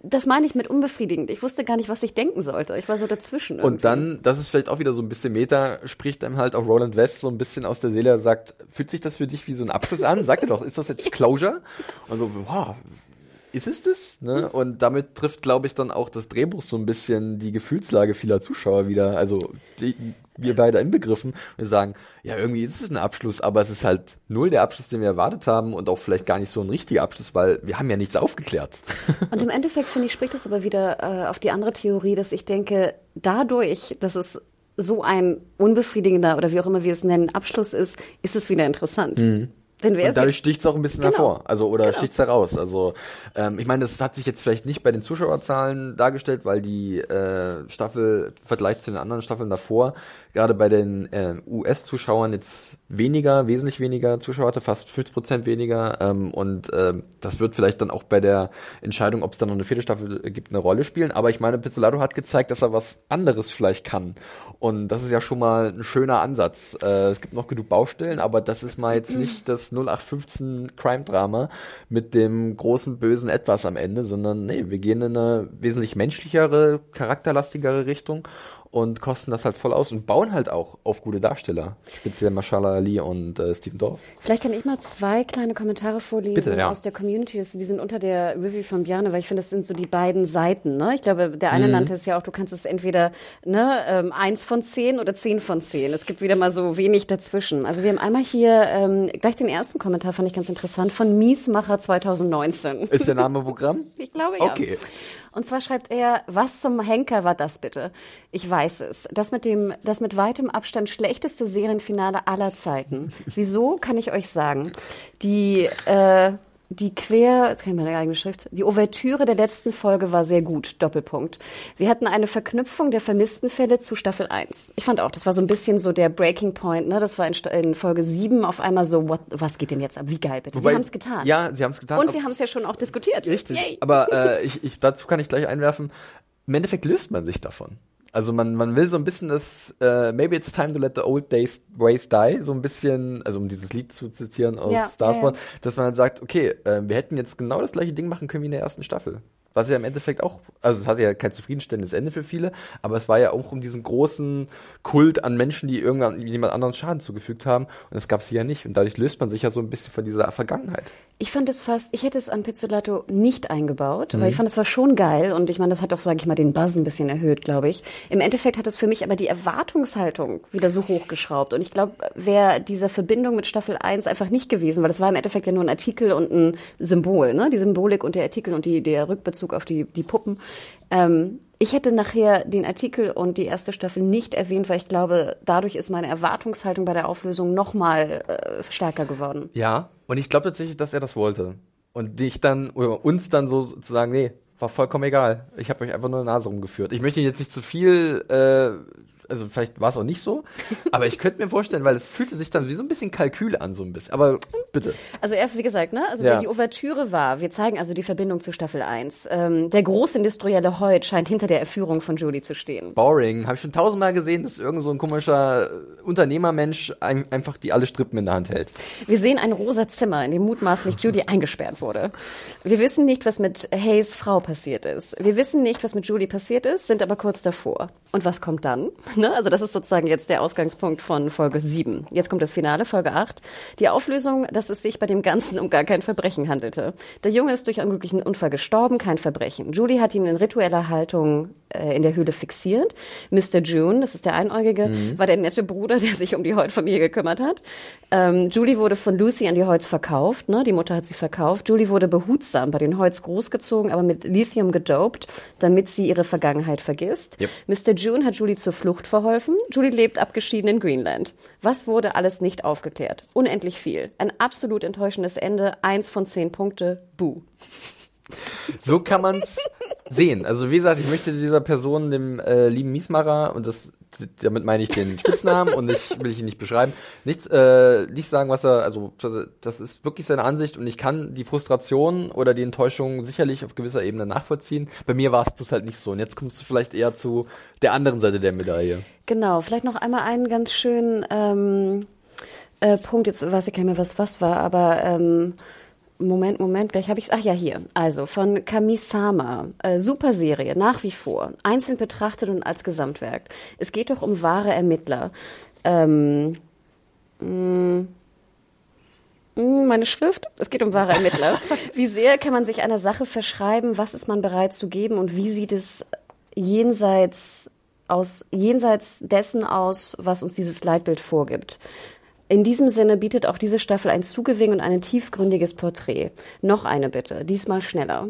das meine ich mit unbefriedigend. Ich wusste gar nicht, was ich denken sollte. Ich war so dazwischen. irgendwie. Und dann, das ist vielleicht auch wieder so ein bisschen Meta, spricht einem halt auch Roland West so ein bisschen aus der Seele, sagt, fühlt sich das für dich wie so ein Abschluss an? Sagt er doch, ist das jetzt Closure? Und so, wow, ist es das? Ne? Und damit trifft, glaube ich, dann auch das Drehbuch so ein bisschen die Gefühlslage vieler Zuschauer wieder. Also die, wir beide inbegriffen. Wir sagen, ja, irgendwie ist es ein Abschluss, aber es ist halt null der Abschluss, den wir erwartet haben und auch vielleicht gar nicht so ein richtiger Abschluss, weil wir haben ja nichts aufgeklärt. Und im Endeffekt, finde ich, spricht das aber wieder äh, auf die andere Theorie, dass ich denke, dadurch, dass es so ein unbefriedigender oder wie auch immer wir es nennen, Abschluss ist, ist es wieder interessant. Denn wer Und dadurch sticht es auch ein bisschen Genau. hervor. Also, oder Genau. sticht's heraus. Also, ähm, ich meine, das hat sich jetzt vielleicht nicht bei den Zuschauerzahlen dargestellt, weil die äh, Staffel im Vergleich zu den anderen Staffeln davor, gerade bei den äh, US-Zuschauern jetzt weniger, wesentlich weniger Zuschauer hatte, fast 50 Prozent weniger. Ähm, und ähm, das wird vielleicht dann auch bei der Entscheidung, ob es dann noch eine vierte Staffel gibt, eine Rolle spielen. Aber ich meine, Pizzolato hat gezeigt, dass er was anderes vielleicht kann. Und das ist ja schon mal ein schöner Ansatz. Äh, es gibt noch genug Baustellen, aber das ist mal jetzt nicht das 0815 Crime-Drama mit dem großen bösen Etwas am Ende, sondern nee, wir gehen in eine wesentlich menschlichere, charakterlastigere Richtung und kosten das halt voll aus und bauen halt auch auf gute Darsteller. Speziell Mashallah Ali und äh, Steven Dorff. Vielleicht kann ich mal zwei kleine Kommentare vorlesen Bitte, ja. aus der Community. Das, die sind unter der Review von Bjarne, weil ich finde, das sind so die beiden Seiten. Ne? Ich glaube, der Mhm. eine nannte es ja auch, du kannst es entweder ne, ähm, eins von zehn oder zehn von zehn. Es gibt wieder mal so wenig dazwischen. Also wir haben einmal hier ähm, gleich den ersten Kommentar, fand ich ganz interessant, von Miesmacher 2019. Ist der Name Programm? Ich glaube ja. Okay. Und zwar schreibt er, was zum Henker war das bitte? Ich weiß es. Das mit dem, das mit weitem Abstand schlechteste Serienfinale aller Zeiten. Wieso kann ich euch sagen? Die, äh, die Quer, jetzt kann ich meine eigene Schrift, die Ouvertüre der letzten Folge war sehr gut, Doppelpunkt. Wir hatten eine Verknüpfung der vermissten Fälle zu Staffel 1. Ich fand auch, das war so ein bisschen so der Breaking Point, ne? Das war in, in Folge 7 auf einmal so, what, was geht denn jetzt ab? Wie geil bitte? Wobei- sie haben es getan. Ja, sie haben es getan. Und wir haben es ja schon auch diskutiert. Richtig. Yay. Aber äh, ich, ich, dazu kann ich gleich einwerfen. Im Endeffekt löst man sich davon. Also man, man will so ein bisschen das, äh, maybe it's time to let the old days ways die, so ein bisschen, also um dieses Lied zu zitieren aus Ja, Starsborn, ja, dass man dann sagt, okay, äh, wir hätten jetzt genau das gleiche Ding machen können wie in der ersten Staffel. Was ja im Endeffekt auch, also es hatte ja kein zufriedenstellendes Ende für viele, aber es war ja auch um diesen großen Kult an Menschen, die irgendwann jemand anderen Schaden zugefügt haben. Und das gab es hier ja nicht. Und dadurch löst man sich ja so ein bisschen von dieser Vergangenheit. Ich fand es fast, ich hätte es an Pizzolato nicht eingebaut, Mhm. weil ich fand, es war schon geil und ich meine, das hat doch, sage ich mal, den Buzz ein bisschen erhöht, glaube ich. Im Endeffekt hat es für mich aber die Erwartungshaltung wieder so hochgeschraubt und ich glaube, wäre diese Verbindung mit Staffel 1 einfach nicht gewesen, weil das war im Endeffekt ja nur ein Artikel und ein Symbol, ne? Die Symbolik und der Artikel und die, der Rückbezug auf die, die Puppen. Ähm, ich hätte nachher den Artikel und die erste Staffel nicht erwähnt, weil ich glaube, dadurch ist meine Erwartungshaltung bei der Auflösung nochmal äh, stärker geworden. Ja, und ich glaube tatsächlich, dass er das wollte. Und dich dann, oder uns dann so zu sagen, nee, war vollkommen egal. Ich habe euch einfach nur eine Nase rumgeführt. Ich möchte jetzt nicht zu viel, äh, also vielleicht war es auch nicht so, aber ich könnte mir vorstellen, weil es fühlte sich dann wie so ein bisschen Kalkül an, so ein bisschen. Aber bitte. Also erst, wie gesagt, ne? Also Ja. wenn die Ouvertüre war, wir zeigen also die Verbindung zu Staffel 1. Ähm, der großindustrielle Hoyt scheint hinter der Erführung von Judy zu stehen. Boring. Habe ich schon tausendmal gesehen, dass irgend so ein komischer äh, Unternehmermensch ein, einfach die alle Strippen in der Hand hält. Wir sehen ein rosa Zimmer, in dem mutmaßlich Judy eingesperrt wurde. Wir wissen nicht, was mit Hayes Frau passiert ist. Wir wissen nicht, was mit Judy passiert ist, sind aber kurz davor. Und was kommt dann? Ne? Also das ist sozusagen jetzt der Ausgangspunkt von Folge 7. Jetzt kommt das Finale, Folge 8. Die Auflösung, dass es sich bei dem Ganzen um gar kein Verbrechen handelte. Der Junge ist durch einen glücklichen Unfall gestorben, kein Verbrechen. Julie hat ihn in ritueller Haltung äh, in der Höhle fixiert. Mr. June, das ist der Einäugige, war der nette Bruder, der sich um die Hoyt-Familie gekümmert hat. Ähm, Julie wurde von Lucy an die Hoyts verkauft, ne? die Mutter hat sie verkauft. Julie wurde behutsam bei den Hoyts großgezogen, aber mit Lithium gedopt, damit sie ihre Vergangenheit vergisst. Yep. Mr. June hat Julie zur Flucht verholfen. Julie lebt abgeschieden in Greenland. Was wurde alles nicht aufgeklärt? Unendlich viel. Ein absolut enttäuschendes Ende. Eins von zehn Punkte. Buh. So kann man's sehen. Also wie gesagt, ich möchte dieser Person, dem äh, lieben Miesmacher, und das damit meine ich den Spitznamen und ich will ihn nicht beschreiben, nichts, äh, nicht sagen, was er, also das ist wirklich seine Ansicht und ich kann die Frustration oder die Enttäuschung sicherlich auf gewisser Ebene nachvollziehen. Bei mir war es bloß halt nicht so. Und jetzt kommst du vielleicht eher zu der anderen Seite der Medaille. Genau, vielleicht noch einmal einen ganz schönen ähm, äh, Punkt, jetzt weiß ich gar nicht mehr, was was war, aber ähm, Moment, Moment, gleich habe ich's. Ach ja, hier. Also von Kamisama. Äh, super Serie, nach wie vor. Einzeln betrachtet und als Gesamtwerk. Es geht doch um wahre Ermittler. Ähm, mh, mh, meine Schrift? Es geht um wahre Ermittler. Wie sehr kann man sich einer Sache verschreiben? Was ist man bereit zu geben? Und wie sieht es jenseits aus, jenseits dessen aus, was uns dieses Leitbild vorgibt? In diesem Sinne bietet auch diese Staffel ein Zugewinn und ein tiefgründiges Porträt. Noch eine bitte, diesmal schneller.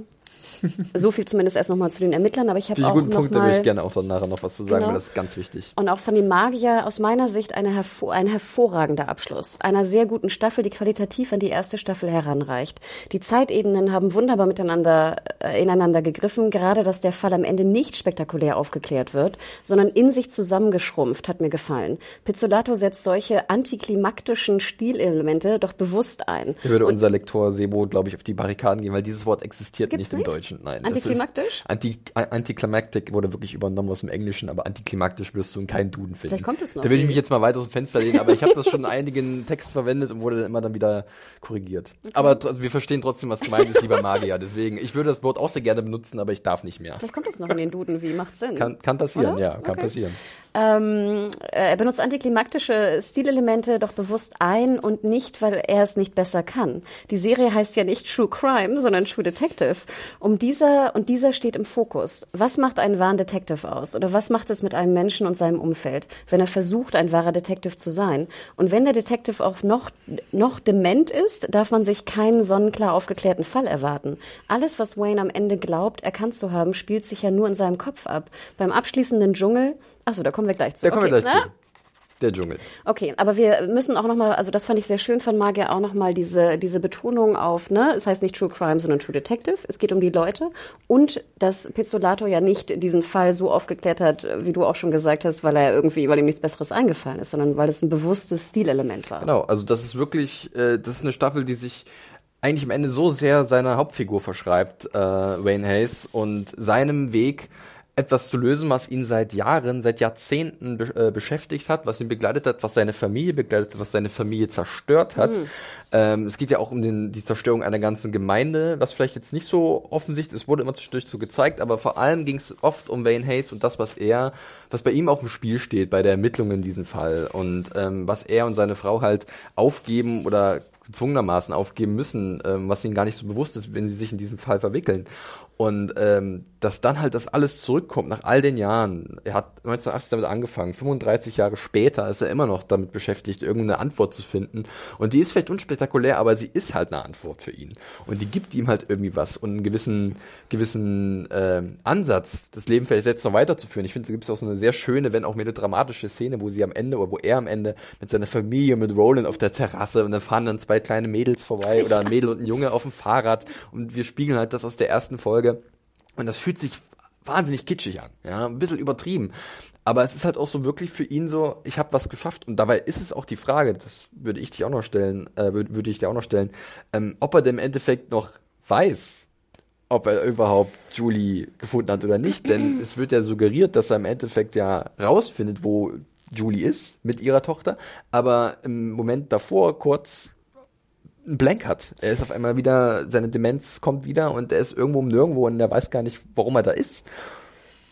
So viel zumindest erst nochmal zu den Ermittlern, aber ich habe auch guten noch Punkt, da würde mal ich gerne auch dann nachher noch was zu sagen, Genau. weil das ist ganz wichtig. und auch von dem Magier aus meiner Sicht eine hervor ein hervorragender Abschluss einer sehr guten Staffel, die qualitativ an die erste Staffel heranreicht. Die Zeitebenen haben wunderbar miteinander äh, ineinander gegriffen, gerade dass der Fall am Ende nicht spektakulär aufgeklärt wird, sondern in sich zusammengeschrumpft, hat mir gefallen. Pizzolato setzt solche antiklimaktischen Stilelemente doch bewusst ein. Da würde Und- unser Lektor Sebo, glaube ich, auf die Barrikaden gehen, weil dieses Wort existiert nicht im nicht? Deutschen. Nein. Antiklimaktisch? Anti, Antiklimaktik wurde wirklich übernommen aus dem Englischen, aber antiklimaktisch wirst du in keinen Duden finden. Vielleicht kommt es noch. Da würde ich mich jetzt mal weiter aus dem Fenster lehnen, aber ich habe das schon in einigen Texten verwendet und wurde dann immer dann wieder korrigiert. Aber tr- wir verstehen trotzdem, was gemeint ist, lieber Magier. Deswegen, ich würde das Wort auch sehr gerne benutzen, aber ich darf nicht mehr. Vielleicht kommt es noch in den Duden, wie macht Sinn. Kann, kann passieren, Oder? ja, kann Okay. passieren. Ähm, äh, er benutzt antiklimaktische Stilelemente doch bewusst ein und nicht, weil er es nicht besser kann. Die Serie heißt ja nicht True Crime, sondern True Detective. Um dieser und dieser steht im Fokus. Was macht einen wahren Detective aus? Oder was macht es mit einem Menschen und seinem Umfeld, wenn er versucht, ein wahrer Detective zu sein? Und wenn der Detective auch noch noch dement ist, darf man sich keinen sonnenklar aufgeklärten Fall erwarten. Alles, was Wayne am Ende glaubt, erkannt zu haben, spielt sich ja nur in seinem Kopf ab. Beim abschließenden Dschungel Achso, da kommen wir gleich zu. Da kommen wir Okay, gleich na? zu. Der Dschungel. Okay, aber wir müssen auch nochmal, also das fand ich sehr schön von Magier, auch nochmal diese, diese Betonung auf, ne, es heißt nicht True Crime, sondern True Detective. Es geht um die Leute und dass Pizzolato ja nicht diesen Fall so aufgeklärt hat, wie du auch schon gesagt hast, weil er irgendwie, weil ihm nichts Besseres eingefallen ist, sondern weil es ein bewusstes Stilelement war. Genau, also das ist wirklich, äh, das ist eine Staffel, die sich eigentlich am Ende so sehr seiner Hauptfigur verschreibt, äh, Wayne Hayes, und seinem Weg, etwas zu lösen, was ihn seit Jahren, seit Jahrzehnten be äh, beschäftigt hat, was ihn begleitet hat, was seine Familie begleitet hat, was seine Familie zerstört hat. Mhm. Ähm, es geht ja auch um den, die Zerstörung einer ganzen Gemeinde, was vielleicht jetzt nicht so offensichtlich ist, wurde immer zwischendurch so gezeigt, aber vor allem ging es oft um Wayne Hayes und das, was er, was bei ihm auf dem Spiel steht, bei der Ermittlung in diesem Fall und ähm, was er und seine Frau halt aufgeben oder gezwungenermaßen aufgeben müssen, ähm, was ihnen gar nicht so bewusst ist, wenn sie sich in diesem Fall verwickeln. Und ähm, dass dann halt das alles zurückkommt nach all den Jahren. Er hat 1980 damit angefangen, 35 Jahre später ist er immer noch damit beschäftigt, irgendeine Antwort zu finden. Und die ist vielleicht unspektakulär, aber sie ist halt eine Antwort für ihn. Und die gibt ihm halt irgendwie was und einen gewissen, gewissen äh, Ansatz, das Leben vielleicht jetzt noch weiterzuführen. Ich finde, da gibt es auch so eine sehr schöne, wenn auch melodramatische Szene, wo sie am Ende oder wo er am Ende mit seiner Familie, mit Roland auf der Terrasse und dann fahren dann zwei kleine Mädels vorbei oder ein Mädel und ein Junge auf dem Fahrrad und wir spiegeln halt das aus der ersten Folge und das fühlt sich wahnsinnig kitschig an, ja, ein bisschen übertrieben. Aber es ist halt auch so wirklich für ihn so, ich habe was geschafft. Und dabei ist es auch die Frage, das würde ich dich auch noch stellen, äh, würde, würde ich dir auch noch stellen, ähm, ob er denn im Endeffekt noch weiß, ob er überhaupt Julie gefunden hat oder nicht. Denn es wird ja suggeriert, dass er im Endeffekt ja rausfindet, wo Julie ist mit ihrer Tochter. Aber im Moment davor kurz ein Blank hat. Er ist auf einmal wieder, seine Demenz kommt wieder und er ist irgendwo nirgendwo und er weiß gar nicht, warum er da ist.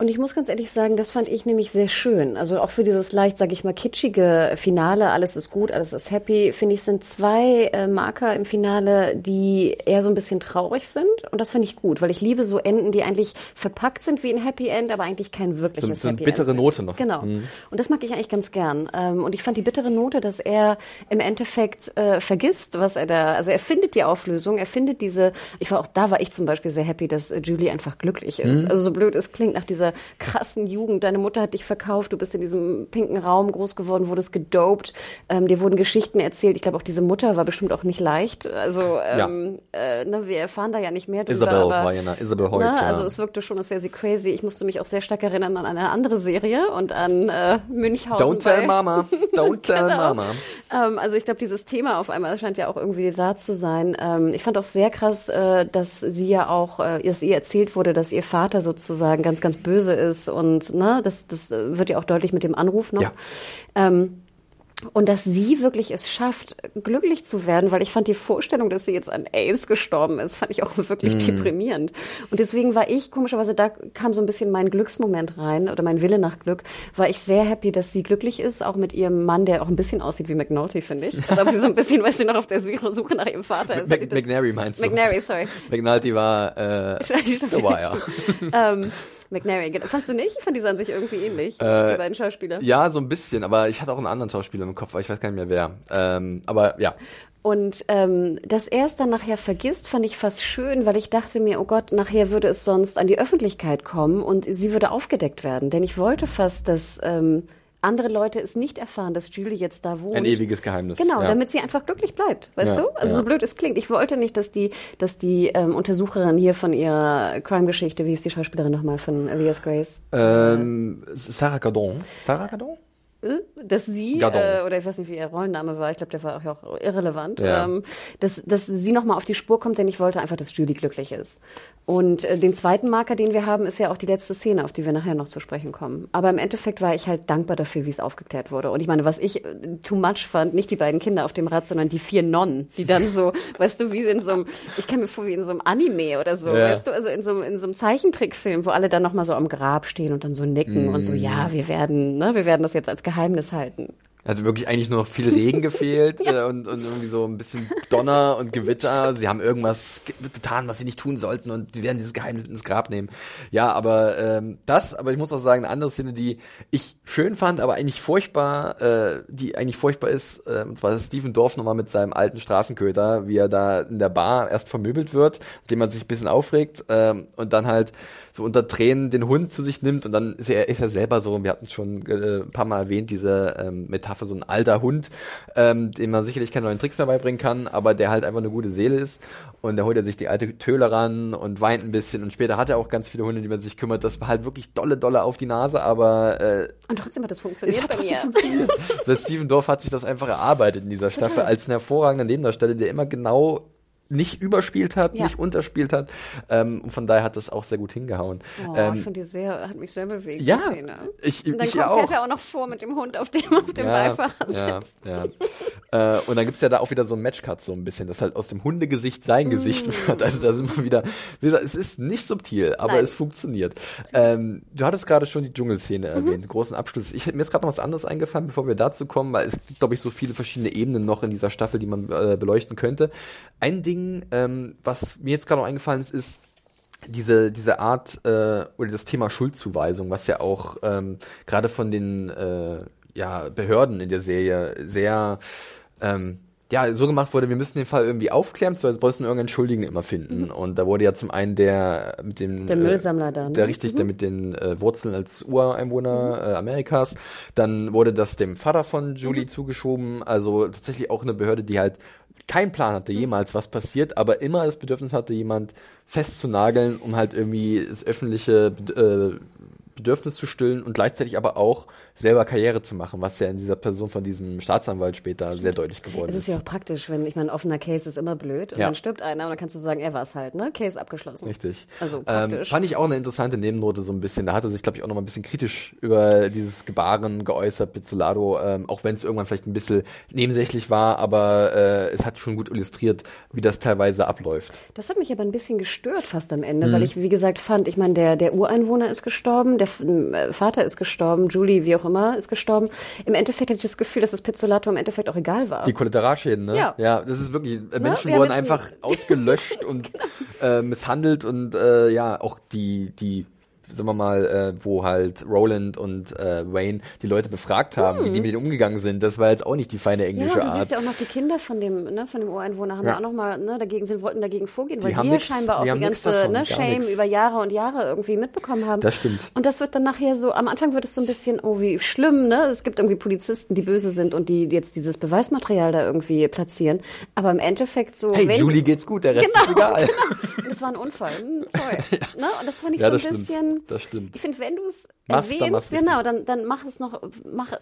Und ich muss ganz ehrlich sagen, das fand ich nämlich sehr schön. Also auch für dieses leicht, sage ich mal, kitschige Finale, alles ist gut, alles ist happy, finde ich, sind zwei äh, Marker im Finale, die eher so ein bisschen traurig sind. Und das finde ich gut, weil ich liebe so Enden, die eigentlich verpackt sind wie ein Happy End, aber eigentlich kein wirkliches so, so Happy eine bittere End. Note noch. Genau. Mhm. Und das mag ich eigentlich ganz gern. Ähm, und ich fand die bittere Note, dass er im Endeffekt äh, vergisst, was er da, also er findet die Auflösung, er findet diese, ich war auch, da war ich zum Beispiel sehr happy, dass Julie einfach glücklich ist. Mhm. Also so blöd es klingt nach dieser krassen Jugend. Deine Mutter hat dich verkauft, du bist in diesem pinken Raum groß geworden, wurdest gedopt, ähm, dir wurden Geschichten erzählt. Ich glaube, auch diese Mutter war bestimmt auch nicht leicht. Also ähm, ja. äh, ne, wir erfahren da ja nicht mehr drüber. Isabel aber, war ja na, Isabel Hoyt, ne, ja. Also es wirkte schon, als wäre sie crazy. Ich musste mich auch sehr stark erinnern an eine andere Serie und an äh, Münchhausen. Don't tell Mama, don't tell Genau. Mama. Ähm, also ich glaube, dieses Thema auf einmal scheint ja auch irgendwie da zu sein. Ähm, ich fand auch sehr krass, äh, dass sie ja auch, äh, dass ihr erzählt wurde, dass ihr Vater sozusagen ganz, ganz böse ist und ne, das, das äh, wird ja auch deutlich mit dem Anruf noch. Ja. Ähm, und dass sie wirklich es schafft, glücklich zu werden, weil ich fand die Vorstellung, dass sie jetzt an AIDS gestorben ist, fand ich auch wirklich deprimierend. Und deswegen war ich, komischerweise, da kam so ein bisschen mein Glücksmoment rein oder mein Wille nach Glück, war ich sehr happy, dass sie glücklich ist, auch mit ihrem Mann, der auch ein bisschen aussieht wie McNulty, finde ich. Als ob sie so ein bisschen, weißt du, noch auf der Suche nach ihrem Vater ist. McNary meinst du? McNary, sorry. McNulty war äh, The Wire. ähm, McNary, fandst du nicht? Ich fand die sahen sich irgendwie ähnlich, die beiden Schauspieler. Ja, so ein bisschen, aber ich hatte auch einen anderen Schauspieler im Kopf, aber ich weiß gar nicht mehr wer. Ähm, aber ja, Und ähm, dass er es dann nachher vergisst, fand ich fast schön, weil ich dachte mir, oh Gott, nachher würde es sonst an die Öffentlichkeit kommen und sie würde aufgedeckt werden. Denn ich wollte fast, dass ähm, andere Leute es nicht erfahren, dass Julie jetzt da wohnt. ein ewiges Geheimnis. Genau, ja. damit sie einfach glücklich bleibt, weißt Ja, du? Also ja. so blöd es klingt. Ich wollte nicht, dass die, dass die ähm, Untersucherin hier von ihrer Crime-Geschichte, wie ist die Schauspielerin nochmal von Elias Grace, Ähm, Sarah Cardon. Sarah Cardon? Dass sie, äh, oder ich weiß nicht, wie ihr Rollenname war, ich glaube, der war auch, irrelevant, Ja. ähm, dass, dass sie nochmal auf die Spur kommt, denn ich wollte einfach, dass Julie glücklich ist. Und äh, den zweiten Marker, den wir haben, ist ja auch die letzte Szene, auf die wir nachher noch zu sprechen kommen. Aber im Endeffekt war ich halt dankbar dafür, wie es aufgeklärt wurde. Und ich meine, was ich äh, too much fand, nicht die beiden Kinder auf dem Rad, sondern die vier Nonnen, die dann so, weißt du, wie in so einem, ich kann mir vor, wie in so einem Anime oder so, Ja. weißt du, also in so, einem- in so einem Zeichentrickfilm, wo alle dann nochmal so am Grab stehen und dann so nicken und so, ja, wir werden, ne, wir werden das jetzt als Geheimnis halten. Also wirklich eigentlich nur noch viel Regen gefehlt äh, und, und irgendwie so ein bisschen Donner und Gewitter. Sie haben irgendwas ge getan, was sie nicht tun sollten und die werden dieses Geheimnis ins Grab nehmen. Ja, aber ähm, das, aber ich muss auch sagen, eine andere Szene, die ich schön fand, aber eigentlich furchtbar, äh, die eigentlich furchtbar ist, äh, und zwar ist Steven Dorf nochmal mit seinem alten Straßenköter, wie er da in der Bar erst vermöbelt wird, dem man sich ein bisschen aufregt ähm, und dann halt so unter Tränen den Hund zu sich nimmt und dann ist er, ist er selber so, wir hatten schon äh, ein paar Mal erwähnt, diese ähm, Metapher, so ein alter Hund, ähm, dem man sicherlich keine neuen Tricks mehr beibringen kann, aber der halt einfach eine gute Seele ist. Und da holt er sich die alte Töle ran und weint ein bisschen. Und später hat er auch ganz viele Hunde, die man sich kümmert. Das war halt wirklich dolle, dolle auf die Nase, aber äh, Und trotzdem hat das funktioniert hat bei mir. funktioniert. Der Steven Dorff hat sich das einfach erarbeitet in dieser Staffel als ein hervorragender Nebendarsteller, der immer genau nicht überspielt hat, Ja. nicht unterspielt hat. Ähm, und von daher hat das auch sehr gut hingehauen. Oh, ähm, ich finde die sehr, hat mich sehr bewegt, ja, die Szene. ich- Und dann ich kommt, ja auch. fährt er auch noch vor mit dem Hund auf dem, auf dem ja, Beifahrersitz. ja, ja. äh, und dann gibt's ja da auch wieder so ein Matchcut so ein bisschen, dass halt aus dem Hundegesicht sein Gesicht Mm. wird. Also da sind wir wieder, wie gesagt, es ist nicht subtil, aber Nein. es funktioniert. Ähm, du hattest gerade schon die Dschungelszene Mhm. erwähnt, großen Abschluss. Ich, mir ist gerade noch was anderes eingefallen, bevor wir dazu kommen, weil es gibt, glaube ich, so viele verschiedene Ebenen noch in dieser Staffel, die man äh, beleuchten könnte. Ein Ding, ähm, was mir jetzt gerade noch eingefallen ist, ist, diese, diese Art äh, oder das Thema Schuldzuweisung, was ja auch ähm, gerade von den äh, ja, Behörden in der Serie sehr ähm, ja, so gemacht wurde, wir müssen den Fall irgendwie aufklären, wollten wir irgendeinen Schuldigen immer finden. Und da wurde ja zum einen der mit dem Mhm. Der Müllsammler da, ne? der richtig, der mit den äh, Wurzeln als Ureinwohner äh, Amerikas. Dann wurde das dem Vater von Julie zugeschoben. Also tatsächlich auch eine Behörde, die halt keinen Plan hatte jemals, was passiert, aber immer das Bedürfnis hatte, jemand festzunageln, um halt irgendwie das öffentliche äh, Bedürfnis zu stillen und gleichzeitig aber auch selber Karriere zu machen, was ja in dieser Person von diesem Staatsanwalt später sehr deutlich geworden Es ist ja auch praktisch, wenn, ich meine, ein offener Case ist immer blöd und Ja. dann stirbt einer und dann kannst du sagen, er war es halt, ne? Case abgeschlossen. Richtig. Also ähm, praktisch. fand ich auch eine interessante Nebennote so ein bisschen. Da hat er sich, glaube ich, auch noch mal ein bisschen kritisch über dieses Gebaren geäußert, Pizzolato, ähm, auch wenn es irgendwann vielleicht ein bisschen nebensächlich war, aber äh, es hat schon gut illustriert, wie das teilweise abläuft. Das hat mich aber ein bisschen gestört fast am Ende, Mhm. weil ich, wie gesagt, fand, ich meine, der, der Ureinwohner ist gestorben, der Vater ist gestorben, Julie, wie auch immer, ist gestorben. Im Endeffekt hatte ich das Gefühl, dass das Pizzolato im Endeffekt auch egal war. Die Kollateralschäden, ne? Ja. Ja, das ist wirklich, äh, Menschen wir haben wurden einfach ein- ausgelöscht und äh, misshandelt und äh, ja, auch die, die, sagen wir mal, äh, wo halt Roland und äh, Wayne die Leute befragt haben, wie die mit denen umgegangen sind, das war jetzt auch nicht die feine Hm. ja, englische du Art. siehst ja auch noch die Kinder von dem, ne, von dem Ureinwohner haben Ja. ja auch noch mal, ne, dagegen sind, wollten dagegen vorgehen, weil Die ja nix- scheinbar auch die ganze davon, ne, Shame nix. über Jahre und Jahre irgendwie mitbekommen haben. Das stimmt. Und das wird dann nachher so, am Anfang wird es so ein bisschen, oh, wie schlimm, ne? Es gibt irgendwie Polizisten, die böse sind und die jetzt dieses Beweismaterial da irgendwie platzieren. Aber im Endeffekt so, Hey, Julie geht's gut, der Rest ist Genau, egal. Und das war ein Unfall. Hm, sorry. Ne? Und das fand ich Ja, so ein das Das stimmt. Ich finde, wenn du es dann erwähnst, richtig. genau, dann, dann mach es noch, mach,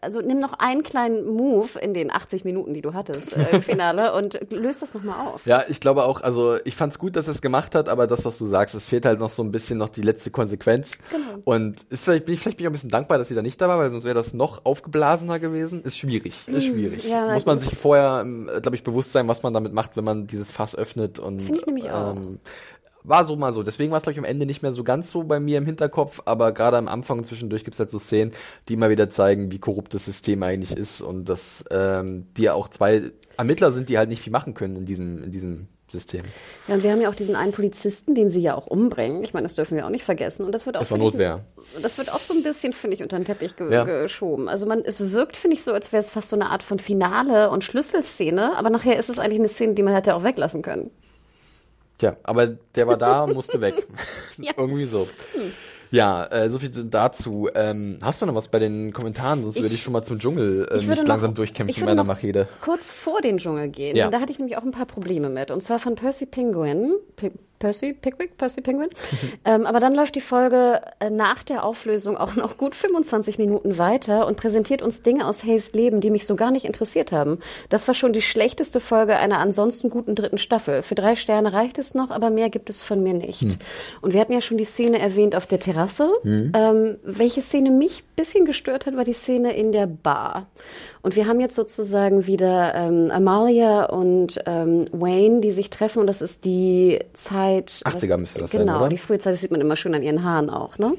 also nimm noch einen kleinen Move in den 80 Minuten, die du hattest äh, im Finale und löst das nochmal auf. Ja, ich glaube auch, also ich fand's gut, dass er es gemacht hat, aber das, was du sagst, es fehlt halt noch so ein bisschen noch die letzte Konsequenz. Genau. Und ist vielleicht, bin ich vielleicht bin ich auch ein bisschen dankbar, dass sie da nicht da war, weil sonst wäre das noch aufgeblasener gewesen. Ist schwierig, ist schwierig. Mm, ja, Muss man ich- sich vorher, glaube ich, bewusst sein, was man damit macht, wenn man dieses Fass öffnet und Finde ich nämlich auch. War so mal so. Deswegen war es, glaube ich, am Ende nicht mehr so ganz so bei mir im Hinterkopf, aber gerade am Anfang zwischendurch gibt es halt so Szenen, die immer wieder zeigen, wie korrupt das System eigentlich ist und dass ähm, die ja auch zwei Ermittler sind, die halt nicht viel machen können in diesem, in diesem System. Ja, und wir haben ja auch diesen einen Polizisten, den sie ja auch umbringen. Ich meine, das dürfen wir auch nicht vergessen. Und das wird auch Das war finde ich, Notwehr. Das wird auch so ein bisschen, finde ich, unter den Teppich ge Ja. geschoben. Also man, es wirkt, finde ich, so, als wäre es fast so eine Art von Finale und Schlüsselszene, aber nachher ist es eigentlich eine Szene, die man hätte auch weglassen können. Tja, aber der war da und musste weg. Ja. Irgendwie so. Ja, äh, so viel dazu. Ähm, hast du noch was bei den Kommentaren? Sonst Ich- würde ich schon mal zum Dschungel äh, mich langsam noch- durchkämpfen ich in meiner noch Machete. Kurz vor den Dschungel gehen. Ja. Da hatte ich nämlich auch ein paar Probleme mit. Und zwar von Percy Penguin. P Percy Pickwick? Percy Penguin? ähm, aber dann läuft die Folge äh, nach der Auflösung auch noch gut 25 Minuten weiter und präsentiert uns Dinge aus Hayes Leben, die mich so gar nicht interessiert haben. Das war schon die schlechteste Folge einer ansonsten guten dritten Staffel. Für drei Sterne reicht es noch, aber mehr gibt es von mir nicht. Hm. Und wir hatten ja schon die Szene erwähnt auf der Terrasse. Ähm, welche Szene mich ein bisschen gestört hat, war die Szene in der Bar. Und wir haben jetzt sozusagen wieder ähm, Amalia und ähm, Wayne, die sich treffen. Und das ist die Zeit. 80er müsste das sein, Genau, die frühe Zeit, das sieht man immer schön an ihren Haaren auch. Ne?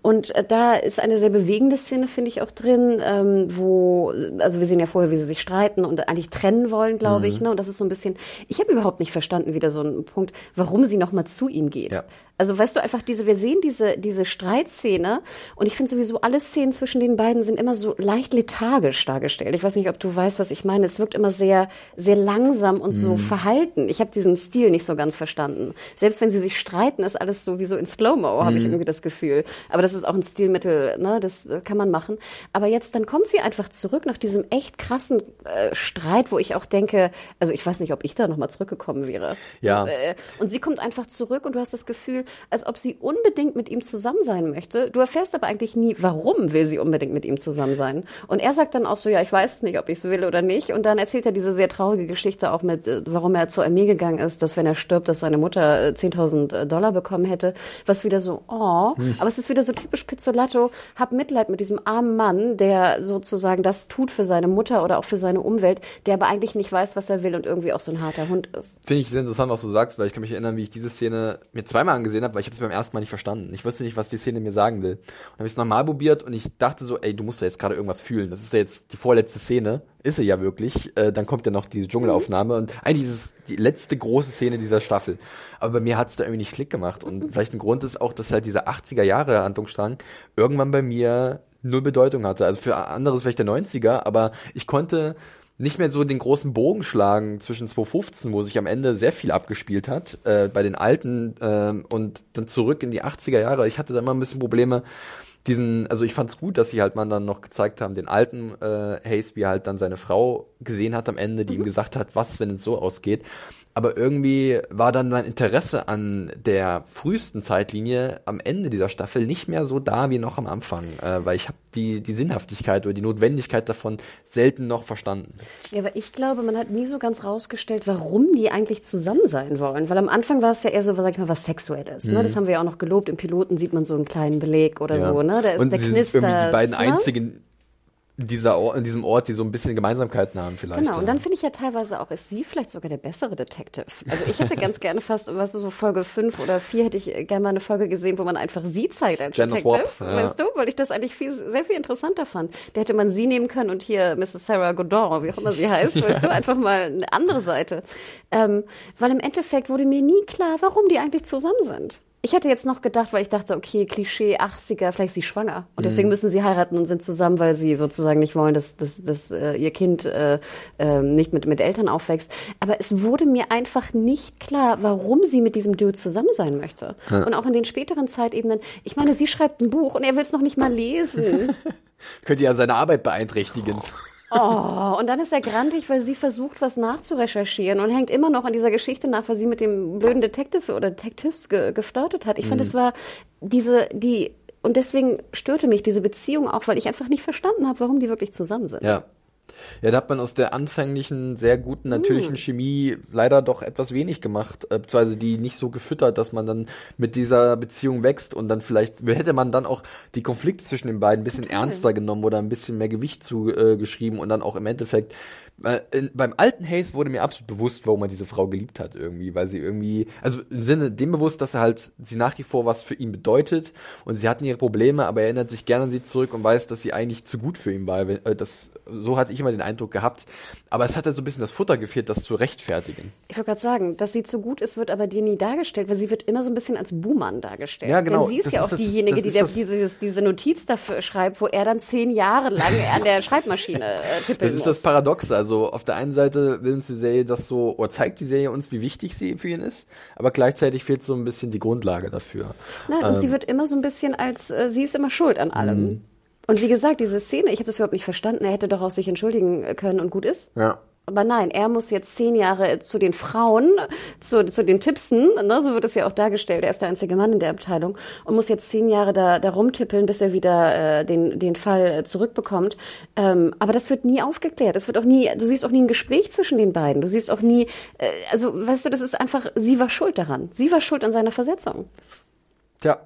Und äh, da ist eine sehr bewegende Szene, finde ich, auch drin, ähm, wo, also wir sehen ja vorher, wie sie sich streiten und eigentlich trennen wollen, glaube Mhm. ich. Ne? Und das ist so ein bisschen, ich habe überhaupt nicht verstanden, wieder so ein Punkt, warum sie nochmal zu ihm geht. Ja. Also weißt du, einfach diese, wir sehen diese, diese Streitszene und ich finde sowieso, alle Szenen zwischen den beiden sind immer so leicht lethargisch dargestellt. Erzählt. Ich weiß nicht, ob du weißt, was ich meine. Es wirkt immer sehr, sehr langsam und so verhalten. Ich habe diesen Stil nicht so ganz verstanden. Selbst wenn sie sich streiten, ist alles so wie so in Slow-Mo, habe ich irgendwie das Gefühl. Aber das ist auch ein Stilmittel, ne? das äh, kann man machen. Aber jetzt, dann kommt sie einfach zurück nach diesem echt krassen äh, Streit, wo ich auch denke, also ich weiß nicht, ob ich da nochmal zurückgekommen wäre. Ja. So, äh, und sie kommt einfach zurück und du hast das Gefühl, als ob sie unbedingt mit ihm zusammen sein möchte. Du erfährst aber eigentlich nie, warum will sie unbedingt mit ihm zusammen sein. Und er sagt dann auch so, ja, ich weiß es nicht, ob ich es will oder nicht. Und dann erzählt er diese sehr traurige Geschichte auch mit, äh, warum er zur Armee gegangen ist, dass wenn er stirbt, dass seine Mutter äh, 10.000 Dollar bekommen hätte. Was wieder so, oh. Aber es ist wieder so typisch Pizzolatto. Hab Mitleid mit diesem armen Mann, der sozusagen das tut für seine Mutter oder auch für seine Umwelt, der aber eigentlich nicht weiß, was er will und irgendwie auch so ein harter Hund ist. Finde ich sehr interessant, was du sagst, weil ich kann mich erinnern, wie ich diese Szene mir zweimal angesehen habe, weil ich habe es beim ersten Mal nicht verstanden. Ich wusste nicht, was die Szene mir sagen will. Und dann habe ich es nochmal probiert und ich dachte so, ey, du musst ja jetzt gerade irgendwas fühlen. Das ist ja jetzt die vorletzte Szene. Ist sie ja wirklich. Äh, dann kommt ja noch diese Dschungelaufnahme und eigentlich ist es die letzte große Szene dieser Staffel. Aber bei mir hat es da irgendwie nicht Klick gemacht. Und vielleicht ein Grund ist auch, dass halt dieser 80er Jahre Handlungsstrang irgendwann bei mir null Bedeutung hatte. Also für andere ist vielleicht der 90er, aber ich konnte nicht mehr so den großen Bogen schlagen zwischen 2015, wo sich am Ende sehr viel abgespielt hat, äh, bei den alten ähm, und dann zurück in die 80er Jahre. Ich hatte da immer ein bisschen Probleme, diesen, also ich fand es gut, dass sie halt mal dann noch gezeigt haben, den alten äh, Hayes, wie er halt dann seine Frau gesehen hat am Ende, die ihm gesagt hat, was, wenn es so ausgeht. Aber irgendwie war dann mein Interesse an der frühesten Zeitlinie am Ende dieser Staffel nicht mehr so da wie noch am Anfang, äh, weil ich habe die, die Sinnhaftigkeit oder die Notwendigkeit davon selten noch verstanden. Ja, aber ich glaube, man hat nie so ganz rausgestellt, warum die eigentlich zusammen sein wollen. Weil am Anfang war es ja eher so, sag ich mal, was Sexuelles. Ne? Das haben wir ja auch noch gelobt. Im Piloten sieht man so einen kleinen Beleg oder so. Ne? Da ist Und der sie sind Knister. irgendwie die beiden ne? einzigen in, dieser Or in diesem Ort, die so ein bisschen Gemeinsamkeiten haben vielleicht. Genau, und dann finde ich ja teilweise auch, ist sie vielleicht sogar der bessere Detective. Also ich hätte ganz gerne fast, weißt du, so Folge 5 oder 4 hätte ich gerne mal eine Folge gesehen, wo man einfach sie zeigt als Gender Detective, Swap, ja. weißt du, weil ich das eigentlich viel, sehr viel interessanter fand. Da hätte man sie nehmen können und hier Mrs. Sarah Godin, wie auch immer sie heißt, weißt du, einfach mal eine andere Seite. Ähm, weil im Endeffekt wurde mir nie klar, warum die eigentlich zusammen sind. Ich hätte jetzt noch gedacht, weil ich dachte, okay, Klischee 80er, vielleicht ist sie schwanger. Und Mhm. deswegen müssen sie heiraten und sind zusammen, weil sie sozusagen nicht wollen, dass, dass, dass äh, ihr Kind äh, äh, nicht mit, mit Eltern aufwächst. Aber es wurde mir einfach nicht klar, warum sie mit diesem Dude zusammen sein möchte. Und auch in den späteren Zeitebenen. Ich meine, sie schreibt ein Buch und er will es noch nicht mal lesen. Könnte ja seine Arbeit beeinträchtigen. Oh, und dann ist er grantig, weil sie versucht, was nachzurecherchieren und hängt immer noch an dieser Geschichte nach, weil sie mit dem blöden Detective oder Detectives ge geflirtet hat. Ich fand, es war diese, die, und deswegen störte mich diese Beziehung auch, weil ich einfach nicht verstanden habe, warum die wirklich zusammen sind. Ja. Ja, da hat man aus der anfänglichen, sehr guten, natürlichen Chemie leider doch etwas wenig gemacht, äh, beziehungsweise die nicht so gefüttert, dass man dann mit dieser Beziehung wächst und dann vielleicht, hätte man dann auch die Konflikte zwischen den beiden ein bisschen ernster genommen oder ein bisschen mehr Gewicht zugeschrieben äh, und dann auch im Endeffekt, äh, in, beim alten Hayes wurde mir absolut bewusst, warum er diese Frau geliebt hat irgendwie, weil sie irgendwie, also im Sinne dem bewusst, dass er halt sie nach wie vor was für ihn bedeutet und sie hatten ihre Probleme, aber er erinnert sich gerne an sie zurück und weiß, dass sie eigentlich zu gut für ihn war. Wenn, äh, das, so hatte ich immer den Eindruck gehabt. Aber es hat halt so ein bisschen das Futter gefehlt, das zu rechtfertigen. Ich wollte gerade sagen, dass sie zu gut ist, wird aber dir nie dargestellt, weil sie wird immer so ein bisschen als Buhmann dargestellt. Ja, genau. Denn sie ist Das ja ist auch das- diejenige, die der, dieses, diese Notiz dafür schreibt, wo er dann zehn Jahre lang an der Schreibmaschine äh, tippeln Das ist muss. das Paradoxe. Also auf der einen Seite will uns die Serie das so, oder zeigt die Serie uns, wie wichtig sie für ihn ist, aber gleichzeitig fehlt so ein bisschen die Grundlage dafür. Nein, und Ähm. sie wird immer so ein bisschen als, äh, sie ist immer schuld an allem. Mhm. Und wie gesagt, diese Szene, ich habe das überhaupt nicht verstanden, er hätte doch auch sich entschuldigen können und gut ist. Ja. Aber nein, er muss jetzt zehn Jahre zu den Frauen, zu, zu den Tippsen, ne, so wird es ja auch dargestellt, er ist der einzige Mann in der Abteilung und muss jetzt zehn Jahre da, da rumtippeln, bis er wieder äh, den, den Fall äh, zurückbekommt. Ähm, aber das wird nie aufgeklärt. Es wird auch nie, du siehst auch nie ein Gespräch zwischen den beiden. Du siehst auch nie, äh, also weißt du, das ist einfach, sie war schuld daran. Sie war schuld an seiner Versetzung. Tja.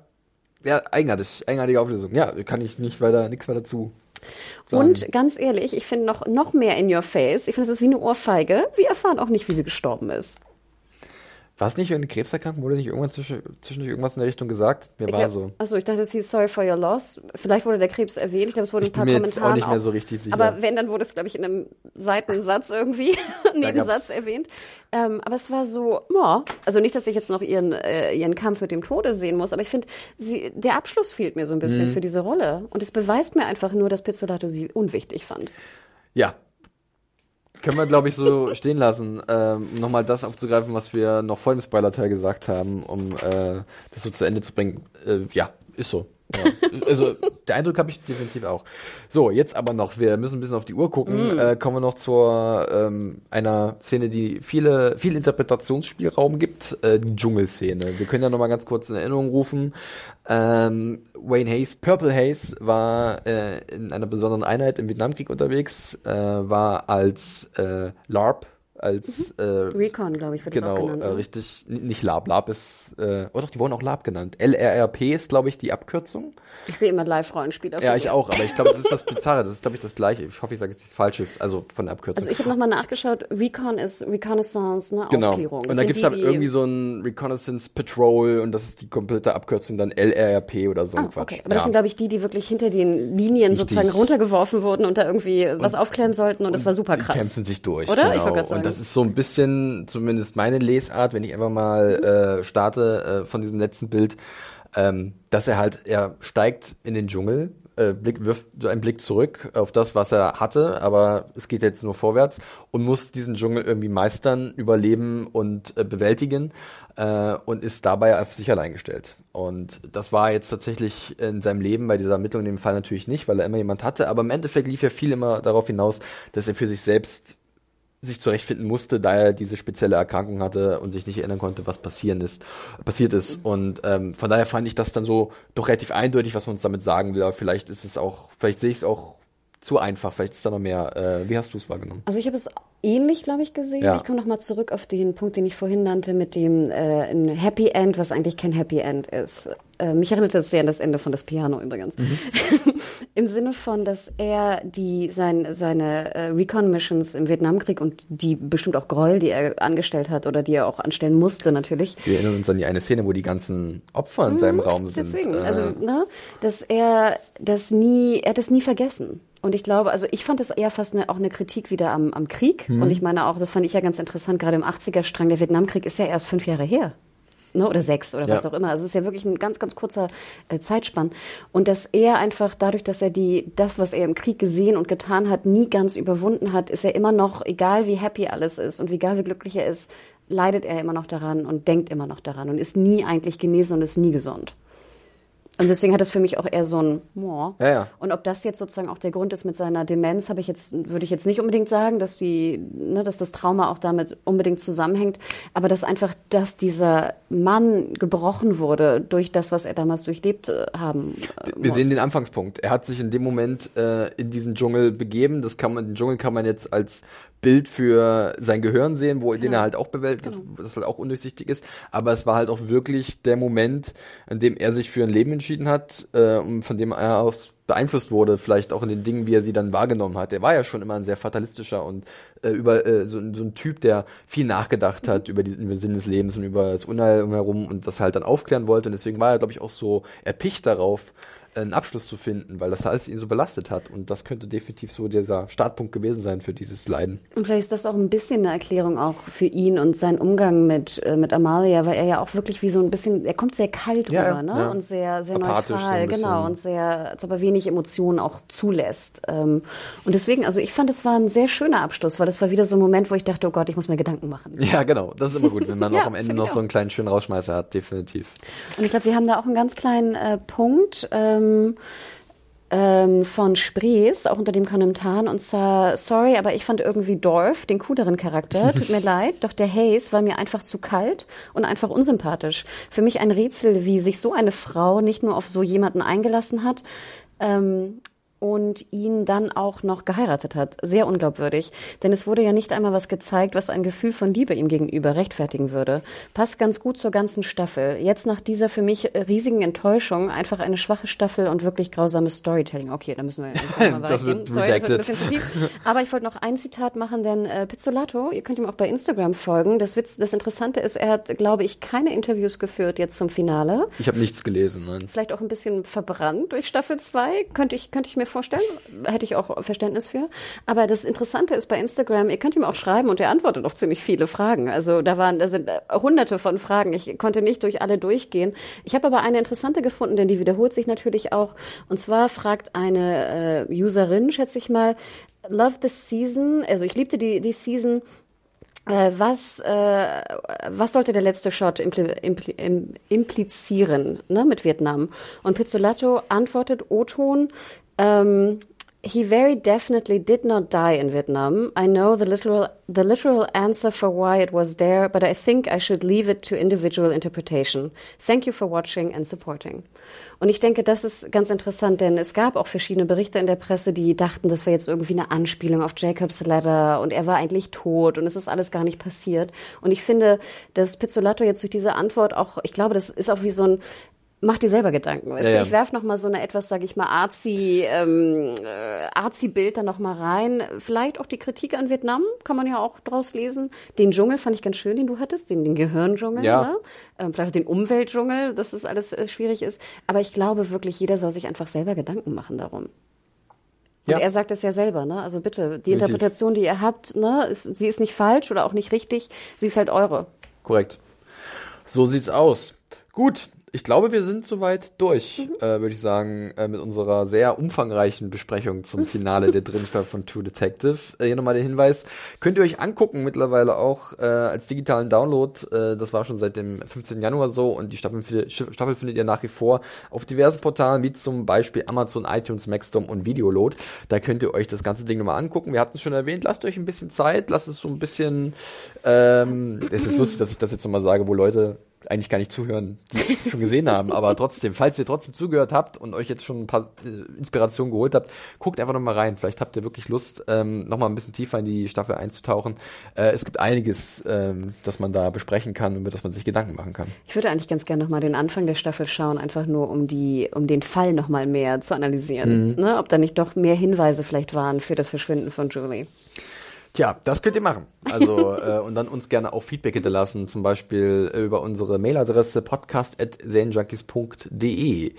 Ja, eigenartig, eigenartige Auflösung. Ja, kann ich nicht weiter, nichts weiter zu. Und ganz ehrlich, ich finde noch, noch mehr in your face. Ich finde, es ist wie eine Ohrfeige. Wir erfahren auch nicht, wie sie gestorben ist. War es nicht eine Krebserkrankung? Wurde nicht irgendwann zwischen, zwischendurch irgendwas in der Richtung gesagt? Mir Ich war glaub- so. Achso, ich dachte, es hieß Sorry for your loss. Vielleicht wurde der Krebs erwähnt. Ich glaube, es wurde Ich ein paar bin mir jetzt Kommentare. auch nicht mehr so richtig sicher. Aber wenn, dann wurde es, glaube ich, in einem Seitensatz irgendwie, Nebensatz erwähnt. Ähm, aber es war so, ja, also nicht, dass ich jetzt noch ihren, äh, ihren Kampf mit dem Tode sehen muss, aber ich finde, der Abschluss fehlt mir so ein bisschen Mhm. für diese Rolle. Und es beweist mir einfach nur, dass Pizzolato sie unwichtig fand. Ja. Können wir, glaube ich, so stehen lassen, ähm, nochmal das aufzugreifen, was wir noch vor dem Spoiler-Teil gesagt haben, um äh, das so zu Ende zu bringen. Äh, ja, ist so. Ja. also der Eindruck habe ich definitiv auch. So, jetzt aber noch, wir müssen ein bisschen auf die Uhr gucken. Mm. Äh, kommen wir noch zu ähm, einer Szene, die viele, viel Interpretationsspielraum gibt, äh, die Dschungelszene. Wir können ja nochmal ganz kurz in Erinnerung rufen. Ähm, Wayne Hayes, Purple Hayes, war äh, in einer besonderen Einheit im Vietnamkrieg unterwegs, äh, war als äh, LARP als mhm. äh, Recon, glaube ich, wird genau, das auch genannt. Genau, äh, richtig, nicht Lab, Lab ist, äh, oh doch, die wurden auch Lab genannt. LRRP ist, glaube ich, die Abkürzung. Ich sehe immer Live-Rollenspieler. Ja, ich auch, aber ich glaube, das ist das Bizarre, das ist, glaube ich, das Gleiche. Ich hoffe, ich sage jetzt nichts Falsches, also von der Abkürzung. Also ich habe nochmal nachgeschaut, Recon ist Reconnaissance, ne, genau. Aufklärung. Und dann gibt es da irgendwie so ein Reconnaissance Patrol und das ist die komplette Abkürzung dann LRRP oder so ah, ein Quatsch. Okay. Aber ja. das sind, glaube ich, die, die wirklich hinter den Linien Richtig. sozusagen runtergeworfen wurden und da irgendwie was und, aufklären sollten und, das war super krass. Die kämpfen sich durch. Oder? Genau. Ich wollte gerade sagen. Das ist so ein bisschen, zumindest meine Lesart, wenn ich einfach mal äh, starte äh, von diesem letzten Bild, ähm, dass er halt, er steigt in den Dschungel, äh, Blick, wirft einen Blick zurück auf das, was er hatte, aber es geht jetzt nur vorwärts und muss diesen Dschungel irgendwie meistern, überleben und äh, bewältigen äh, und ist dabei auf sich allein gestellt. Und das war jetzt tatsächlich in seinem Leben bei dieser Ermittlung in dem Fall natürlich nicht, weil er immer jemand hatte, aber im Endeffekt lief ja viel immer darauf hinaus, dass er für sich selbst sich zurechtfinden musste, da er diese spezielle Erkrankung hatte und sich nicht erinnern konnte, was passieren ist, passiert ist. Und ähm, von daher fand ich das dann so doch relativ eindeutig, was man uns damit sagen will. Aber vielleicht ist es auch, vielleicht sehe ich es auch zu einfach. Vielleicht ist da noch mehr. Äh, wie hast du es wahrgenommen? Also ich habe es ähnlich, glaube ich, gesehen. Ja. Ich komme noch mal zurück auf den Punkt, den ich vorhin nannte, mit dem äh, ein Happy End, was eigentlich kein Happy End ist. Äh, mich erinnert das sehr an das Ende von das Piano übrigens. Mhm. Im Sinne von, dass er die sein, seine äh, Recon-Missions im Vietnamkrieg und die bestimmt auch Gräuel, die er angestellt hat oder die er auch anstellen musste, natürlich. Wir erinnern uns an die eine Szene, wo die ganzen Opfer in mhm, seinem Raum sind. Deswegen, also, ne, dass er das nie, er hat es nie vergessen. Und ich glaube, also ich fand das eher fast eine, auch eine Kritik wieder am, am Krieg. Mhm. Und ich meine auch, das fand ich ja ganz interessant, gerade im 80er-Strang, der Vietnamkrieg ist ja erst fünf Jahre her. Ne, oder sechs oder ja. was auch immer. Also es ist ja wirklich ein ganz, ganz kurzer äh, Zeitspann. Und dass er einfach dadurch, dass er die, das, was er im Krieg gesehen und getan hat, nie ganz überwunden hat, ist er immer noch, egal wie happy alles ist und egal wie glücklich er ist, leidet er immer noch daran und denkt immer noch daran und ist nie eigentlich genesen und ist nie gesund. Und deswegen hat es für mich auch eher so ein Moor. Ja, ja. Und ob das jetzt sozusagen auch der Grund ist mit seiner Demenz, habe ich jetzt, würde ich jetzt nicht unbedingt sagen, dass die, ne, dass das Trauma auch damit unbedingt zusammenhängt. Aber dass einfach, dass dieser Mann gebrochen wurde durch das, was er damals durchlebt äh, haben. Äh, Wir sehen den Anfangspunkt. Er hat sich in dem Moment äh, in diesen Dschungel begeben. Das kann man, den Dschungel kann man jetzt als Bild für sein Gehirn sehen, wo genau. den er halt auch bewältigt, genau. das, das halt auch undurchsichtig ist. Aber es war halt auch wirklich der Moment, in dem er sich für ein Leben entschieden hat, äh, von dem er auch beeinflusst wurde, vielleicht auch in den Dingen, wie er sie dann wahrgenommen hat. Er war ja schon immer ein sehr fatalistischer und äh, über äh, so, so, ein Typ, der viel nachgedacht hat über diesen über den Sinn des Lebens und über das Unheil umherum und das halt dann aufklären wollte. Und deswegen war er, glaube ich, auch so erpicht darauf, einen Abschluss zu finden, weil das alles ihn so belastet hat. Und das könnte definitiv so dieser Startpunkt gewesen sein für dieses Leiden. Und vielleicht ist das auch ein bisschen eine Erklärung auch für ihn und seinen Umgang mit, äh, mit Amalia, weil er ja auch wirklich wie so ein bisschen, er kommt sehr kalt ja, rüber, ne? Ja. Und sehr, sehr Apathisch neutral, so genau, und sehr, als ob er wenig Emotionen auch zulässt. Ähm, und deswegen, also ich fand, es war ein sehr schöner Abschluss, weil das war wieder so ein Moment, wo ich dachte, oh Gott, ich muss mir Gedanken machen. Ja, genau. Das ist immer gut, wenn man ja, auch am Ende noch so einen kleinen schönen Rausschmeißer hat, definitiv. Und ich glaube, wir haben da auch einen ganz kleinen äh, Punkt. Ähm, ähm, ähm, von Sprees, auch unter dem Kommentar, und zwar, sorry, aber ich fand irgendwie Dorf, den cooleren Charakter, tut mir leid, doch der Hayes war mir einfach zu kalt und einfach unsympathisch. Für mich ein Rätsel, wie sich so eine Frau nicht nur auf so jemanden eingelassen hat, ähm, und ihn dann auch noch geheiratet hat. Sehr unglaubwürdig. Denn es wurde ja nicht einmal was gezeigt, was ein Gefühl von Liebe ihm gegenüber rechtfertigen würde. Passt ganz gut zur ganzen Staffel. Jetzt nach dieser für mich riesigen Enttäuschung einfach eine schwache Staffel und wirklich grausames Storytelling. Okay, da müssen wir jetzt mal das wird Sorry, das wird ein bisschen zu tief. Aber ich wollte noch ein Zitat machen, denn äh, Pizzolato, ihr könnt ihm auch bei Instagram folgen. Das, Witz, das Interessante ist, er hat, glaube ich, keine Interviews geführt jetzt zum Finale. Ich habe nichts gelesen, nein. Vielleicht auch ein bisschen verbrannt durch Staffel 2. Könnte ich, könnte ich mir vorstellen. Hätte ich auch Verständnis für. Aber das Interessante ist bei Instagram, ihr könnt ihm auch schreiben und er antwortet auf ziemlich viele Fragen. Also da waren, da sind äh, hunderte von Fragen. Ich konnte nicht durch alle durchgehen. Ich habe aber eine interessante gefunden, denn die wiederholt sich natürlich auch. Und zwar fragt eine äh, Userin, schätze ich mal, love the season. Also ich liebte die, die Season. Äh, was, äh, was sollte der letzte Shot impli impli implizieren ne, mit Vietnam? Und Pizzolato antwortet O-Ton, ähm, He very definitely did not die in Vietnam. I know the literal the literal answer for why it was there, but I think I should leave it to individual interpretation. Thank you for watching and supporting. Und ich denke, das ist ganz interessant, denn es gab auch verschiedene Berichte in der Presse, die dachten, das wäre jetzt irgendwie eine Anspielung auf Jacob's Ladder und er war eigentlich tot und es ist alles gar nicht passiert. Und ich finde, dass Pizzolato jetzt durch diese Antwort auch, ich glaube, das ist auch wie so ein mach dir selber Gedanken. Weißt ja, du? Ich werf noch mal so eine etwas, sage ich mal, arzi, ähm, äh, arzi-Bild da noch mal rein. Vielleicht auch die Kritik an Vietnam kann man ja auch draus lesen. Den Dschungel fand ich ganz schön, den du hattest, den, den Gehirndschungel. Ja. Ne? Ähm, vielleicht auch den Umweltdschungel, dass das alles äh, schwierig ist. Aber ich glaube wirklich, jeder soll sich einfach selber Gedanken machen darum. Und ja. er sagt es ja selber, ne? Also bitte, die Richtig. Interpretation, die ihr habt, ne, ist, sie ist nicht falsch oder auch nicht richtig, sie ist halt eure. Korrekt. So sieht's aus. Gut, ich glaube, wir sind soweit durch, mhm. äh, würde ich sagen, äh, mit unserer sehr umfangreichen Besprechung zum Finale der dritten Staffel von True Detective. Äh, hier nochmal der Hinweis, könnt ihr euch angucken mittlerweile auch äh, als digitalen Download. Äh, das war schon seit dem 15. Januar so und die Staffel, Staffel findet ihr nach wie vor auf diversen Portalen, wie zum Beispiel Amazon, iTunes, Maxdom und Videoload. Da könnt ihr euch das ganze Ding nochmal angucken. Wir hatten es schon erwähnt, lasst euch ein bisschen Zeit, lasst es so ein bisschen, ähm, ist jetzt lustig, dass ich das jetzt nochmal sage, wo Leute eigentlich gar nicht zuhören, die es schon gesehen haben. Aber trotzdem, falls ihr trotzdem zugehört habt und euch jetzt schon ein paar äh, Inspirationen geholt habt, guckt einfach nochmal rein. Vielleicht habt ihr wirklich Lust, ähm, nochmal ein bisschen tiefer in die Staffel einzutauchen. Äh, es gibt einiges, ähm, das man da besprechen kann und über das man sich Gedanken machen kann. Ich würde eigentlich ganz gerne nochmal den Anfang der Staffel schauen, einfach nur um die, um den Fall nochmal mehr zu analysieren. Mhm. Ne? Ob da nicht doch mehr Hinweise vielleicht waren für das Verschwinden von Julie. Tja, das könnt ihr machen. Also äh, und dann uns gerne auch Feedback hinterlassen, zum Beispiel über unsere Mailadresse podcast@serienjunkies.de.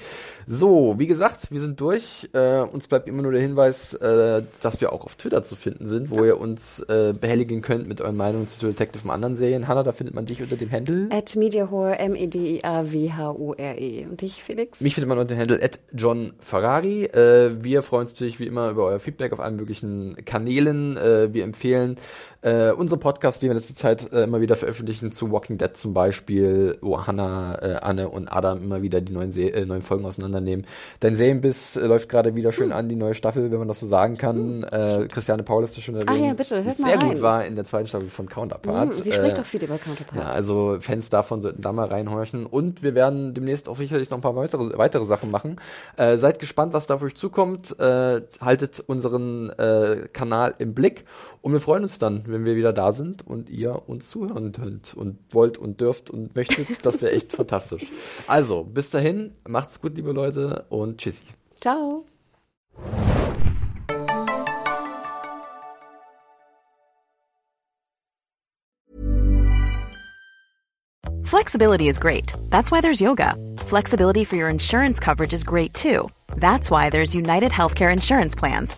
So, wie gesagt, wir sind durch. Äh, uns bleibt immer nur der Hinweis, äh, dass wir auch auf Twitter zu finden sind, wo ihr uns äh, behelligen könnt mit euren Meinungen zu Detective und anderen Serien. Hanna, da findet man dich unter dem Handle at mediahore m e d i a w h u r e und dich Felix. Mich findet man unter dem Handle at John Ferrari. Äh, wir freuen uns natürlich wie immer über euer Feedback auf allen möglichen Kanälen. Äh, wir empfehlen empfehlen. Äh, unsere Podcasts, die wir in letzter Zeit äh, immer wieder veröffentlichen, zu Walking Dead zum Beispiel, wo Hannah, äh, Anne und Adam immer wieder die neuen, Se äh, neuen Folgen auseinandernehmen. Dein Serienbiss äh, läuft gerade wieder schön an, die neue Staffel, wenn man das so sagen kann. Äh, Christiane Paul ist das schon erwähnt. Ah ja, bitte, hört mal Sehr rein. gut war in der zweiten Staffel von Counterpart. Mm, sie spricht doch viel über Counterpart. Ja, also Fans davon sollten da mal reinhorchen. Und wir werden demnächst auch sicherlich noch ein paar weitere, weitere Sachen machen. Äh, seid gespannt, was da auf euch zukommt. Äh, haltet unseren äh, Kanal im Blick und wir freuen uns dann, wenn wir wieder da sind und ihr uns zuhören könnt und wollt und dürft und möchtet. Das wäre echt fantastisch. Also, bis dahin, macht's gut, liebe Leute, und tschüssi. Ciao. Flexibility is great. That's why there's yoga. Flexibility for your insurance coverage is great too. That's why there's United Healthcare Insurance Plans.